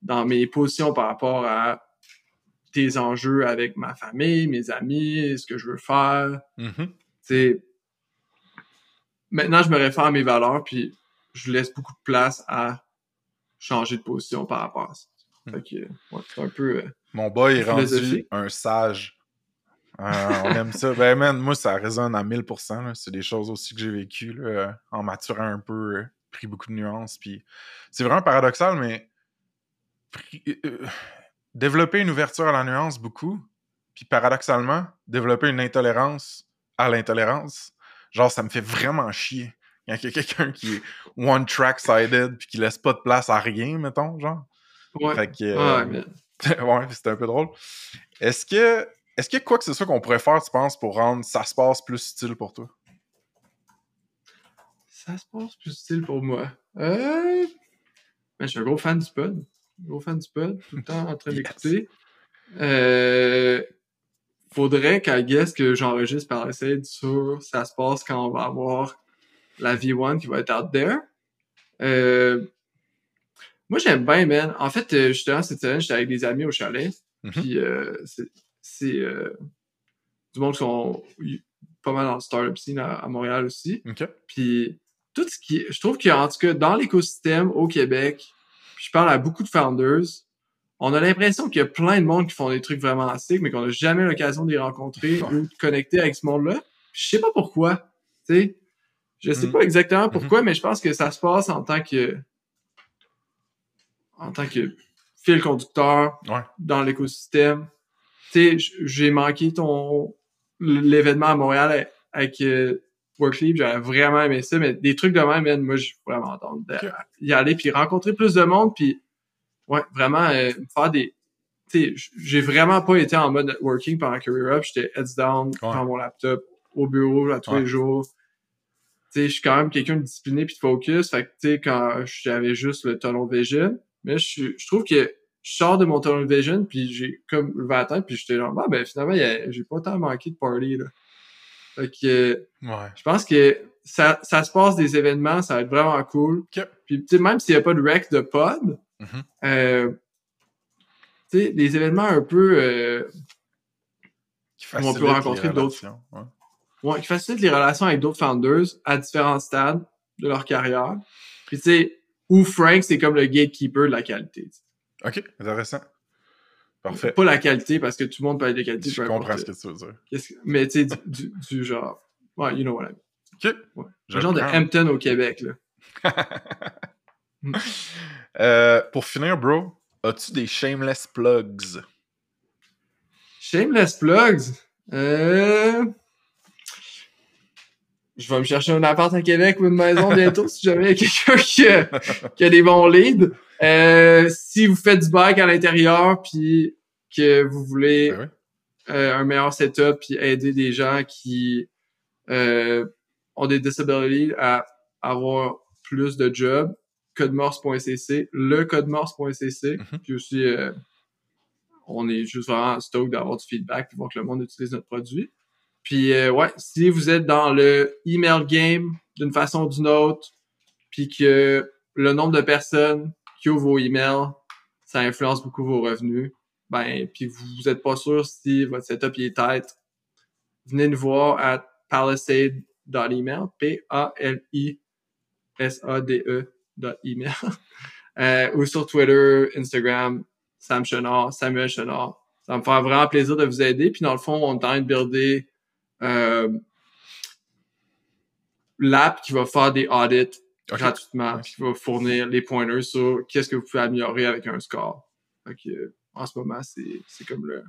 dans mes positions par rapport à tes enjeux avec ma famille, mes amis, ce que je veux faire. Mhm. sais, maintenant, je me réfère à mes valeurs, puis je laisse beaucoup de place à changer de position par rapport à ça. Ouais, c'est un peu... euh, Mon boy est rendu un sage. Euh, on aime ça. Ben, man, moi, ça résonne à 1000%. là. C'est des choses aussi que j'ai vécues là, euh, en maturant un peu, euh, pris beaucoup de nuances. Puis c'est vraiment paradoxal, mais pris- euh, développer une ouverture à la nuance beaucoup, puis paradoxalement, développer une intolérance à l'intolérance, genre, ça me fait vraiment chier. Quand il y a quelqu'un qui est one-track-sided, puis qui laisse pas de place à rien, mettons, genre. ouais. Fait que, euh, Ouais, mais- ouais, c'était un peu drôle. Est-ce que est-ce qu'il y a quoi que ce soit qu'on pourrait faire, tu penses, pour rendre ça se passe plus style pour toi? Ça se passe plus style pour moi. Euh... ben, je suis un gros fan du pod. Gros fan du pod, tout le temps en train Yes. d'écouter. Euh... Faudrait qu'à guess que j'enregistre par essai sur ça se passe quand on va avoir la V1 qui va être out there. Euh... Moi, j'aime bien, man. En fait, justement, cette semaine, j'étais avec des amis au chalet. Mhm. Puis, euh, c'est euh, du monde qui sont pas mal dans le startup scene à, à Montréal aussi. Puis tout ce qui, je trouve qu'en tout cas dans l'écosystème au Québec, puis je parle à beaucoup de founders, on a l'impression qu'il y a plein de monde qui font des trucs vraiment sick, mais qu'on n'a jamais l'occasion de les rencontrer Ouais. ou de connecter avec ce monde-là. Je sais pas pourquoi, tu sais. Je sais Mhm. pas exactement pourquoi, mais je pense que ça se passe en tant que en tant que fil conducteur Ouais. dans l'écosystème. Tu sais, j- j'ai manqué ton l'événement à Montréal avec euh, Workleap, j'aurais vraiment aimé ça, mais des trucs de même, man, moi, j'ai vraiment entendu d'y aller, puis rencontrer plus de monde, puis ouais, vraiment euh, faire des... Tu sais, j- j'ai vraiment pas été en mode working pendant Career Up, j'étais heads down devant mon laptop, au bureau, à tous Ouais. les jours. Tu sais, je suis quand même quelqu'un de discipliné puis de focus, fait que, tu sais, quand j'avais juste le tunnel vision, mais je, je trouve que je sors de mon tunnel vision, puis j'ai comme levé la tête, puis j'étais genre, ah, ben finalement, j'ai pas tant manqué de party, là. Fait que, Ouais. je pense que ça, ça se passe des événements, ça va être vraiment cool. Puis, tu sais, même s'il n'y a pas de rec de pod, Mhm. euh, tu sais, des événements un peu, euh, Qui On peut les rencontrer d'autres. relations, ouais. ouais, qui facilitent les relations avec d'autres founders à différents stades de leur carrière. Puis, tu sais, où Frank, c'est comme le gatekeeper de la qualité. tu sais. OK, intéressant. Parfait. Pas la qualité, parce que tout le monde peut être de qualité. Je comprends importe. ce que tu veux dire. Que- Mais, tu sais, du, du, du genre, ouais, you know what I mean. OK. Ouais. Un genre de. Hampton au Québec, là. Euh, pour finir, bro, as-tu des shameless plugs? Shameless plugs? Euh... Je vais me chercher un appart à Québec ou une maison bientôt si jamais il y a quelqu'un qui, a- qui a des bons leads. Euh, si vous faites du bike à l'intérieur puis que vous voulez Ben oui. euh, un meilleur setup puis aider des gens qui euh, ont des disabilities à avoir plus de jobs, codemorse.cc, le codemorse.cc, Mhm. puis aussi euh, on est juste vraiment stoked d'avoir du feedback puis voir que le monde utilise notre produit. Puis euh, ouais, si vous êtes dans le email game d'une façon ou d'une autre, puis que le nombre de personnes qui ouvrent vos emails, ça influence beaucoup vos revenus, ben puis vous n'êtes pas sûr si votre setup il est tête, venez nous voir à palisade.email, P-A-L-I-S-A-D-E email. Euh, ou sur Twitter, Instagram, Sam Chenard, Samuel Chenard. Ça me faire vraiment plaisir de vous aider. Puis dans le fond, on train de builder l'app qui va faire des audits gratuitement, puis qui va fournir les pointers sur qu'est-ce que vous pouvez améliorer avec un score. Fait que, euh, en ce moment, c'est c'est comme le,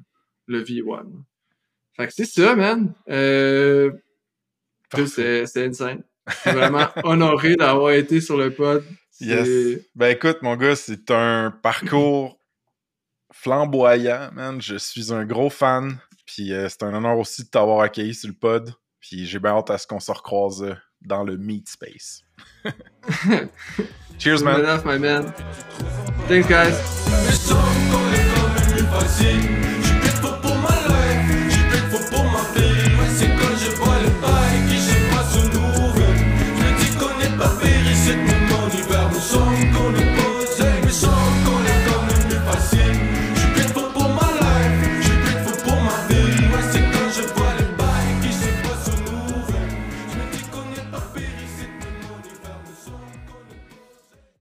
le V1. Fait que c'est ça, man. Euh, c'est insane. Je suis vraiment honoré d'avoir été sur le pod. Yes. Ben écoute, mon gars, c'est un parcours flamboyant, man. Je suis un gros fan. Puis euh, c'est un honneur aussi de t'avoir accueilli sur le pod. Puis j'ai bien hâte à ce qu'on se recroise euh, dans le meat space. Cheers, man. My man. Thanks, guys.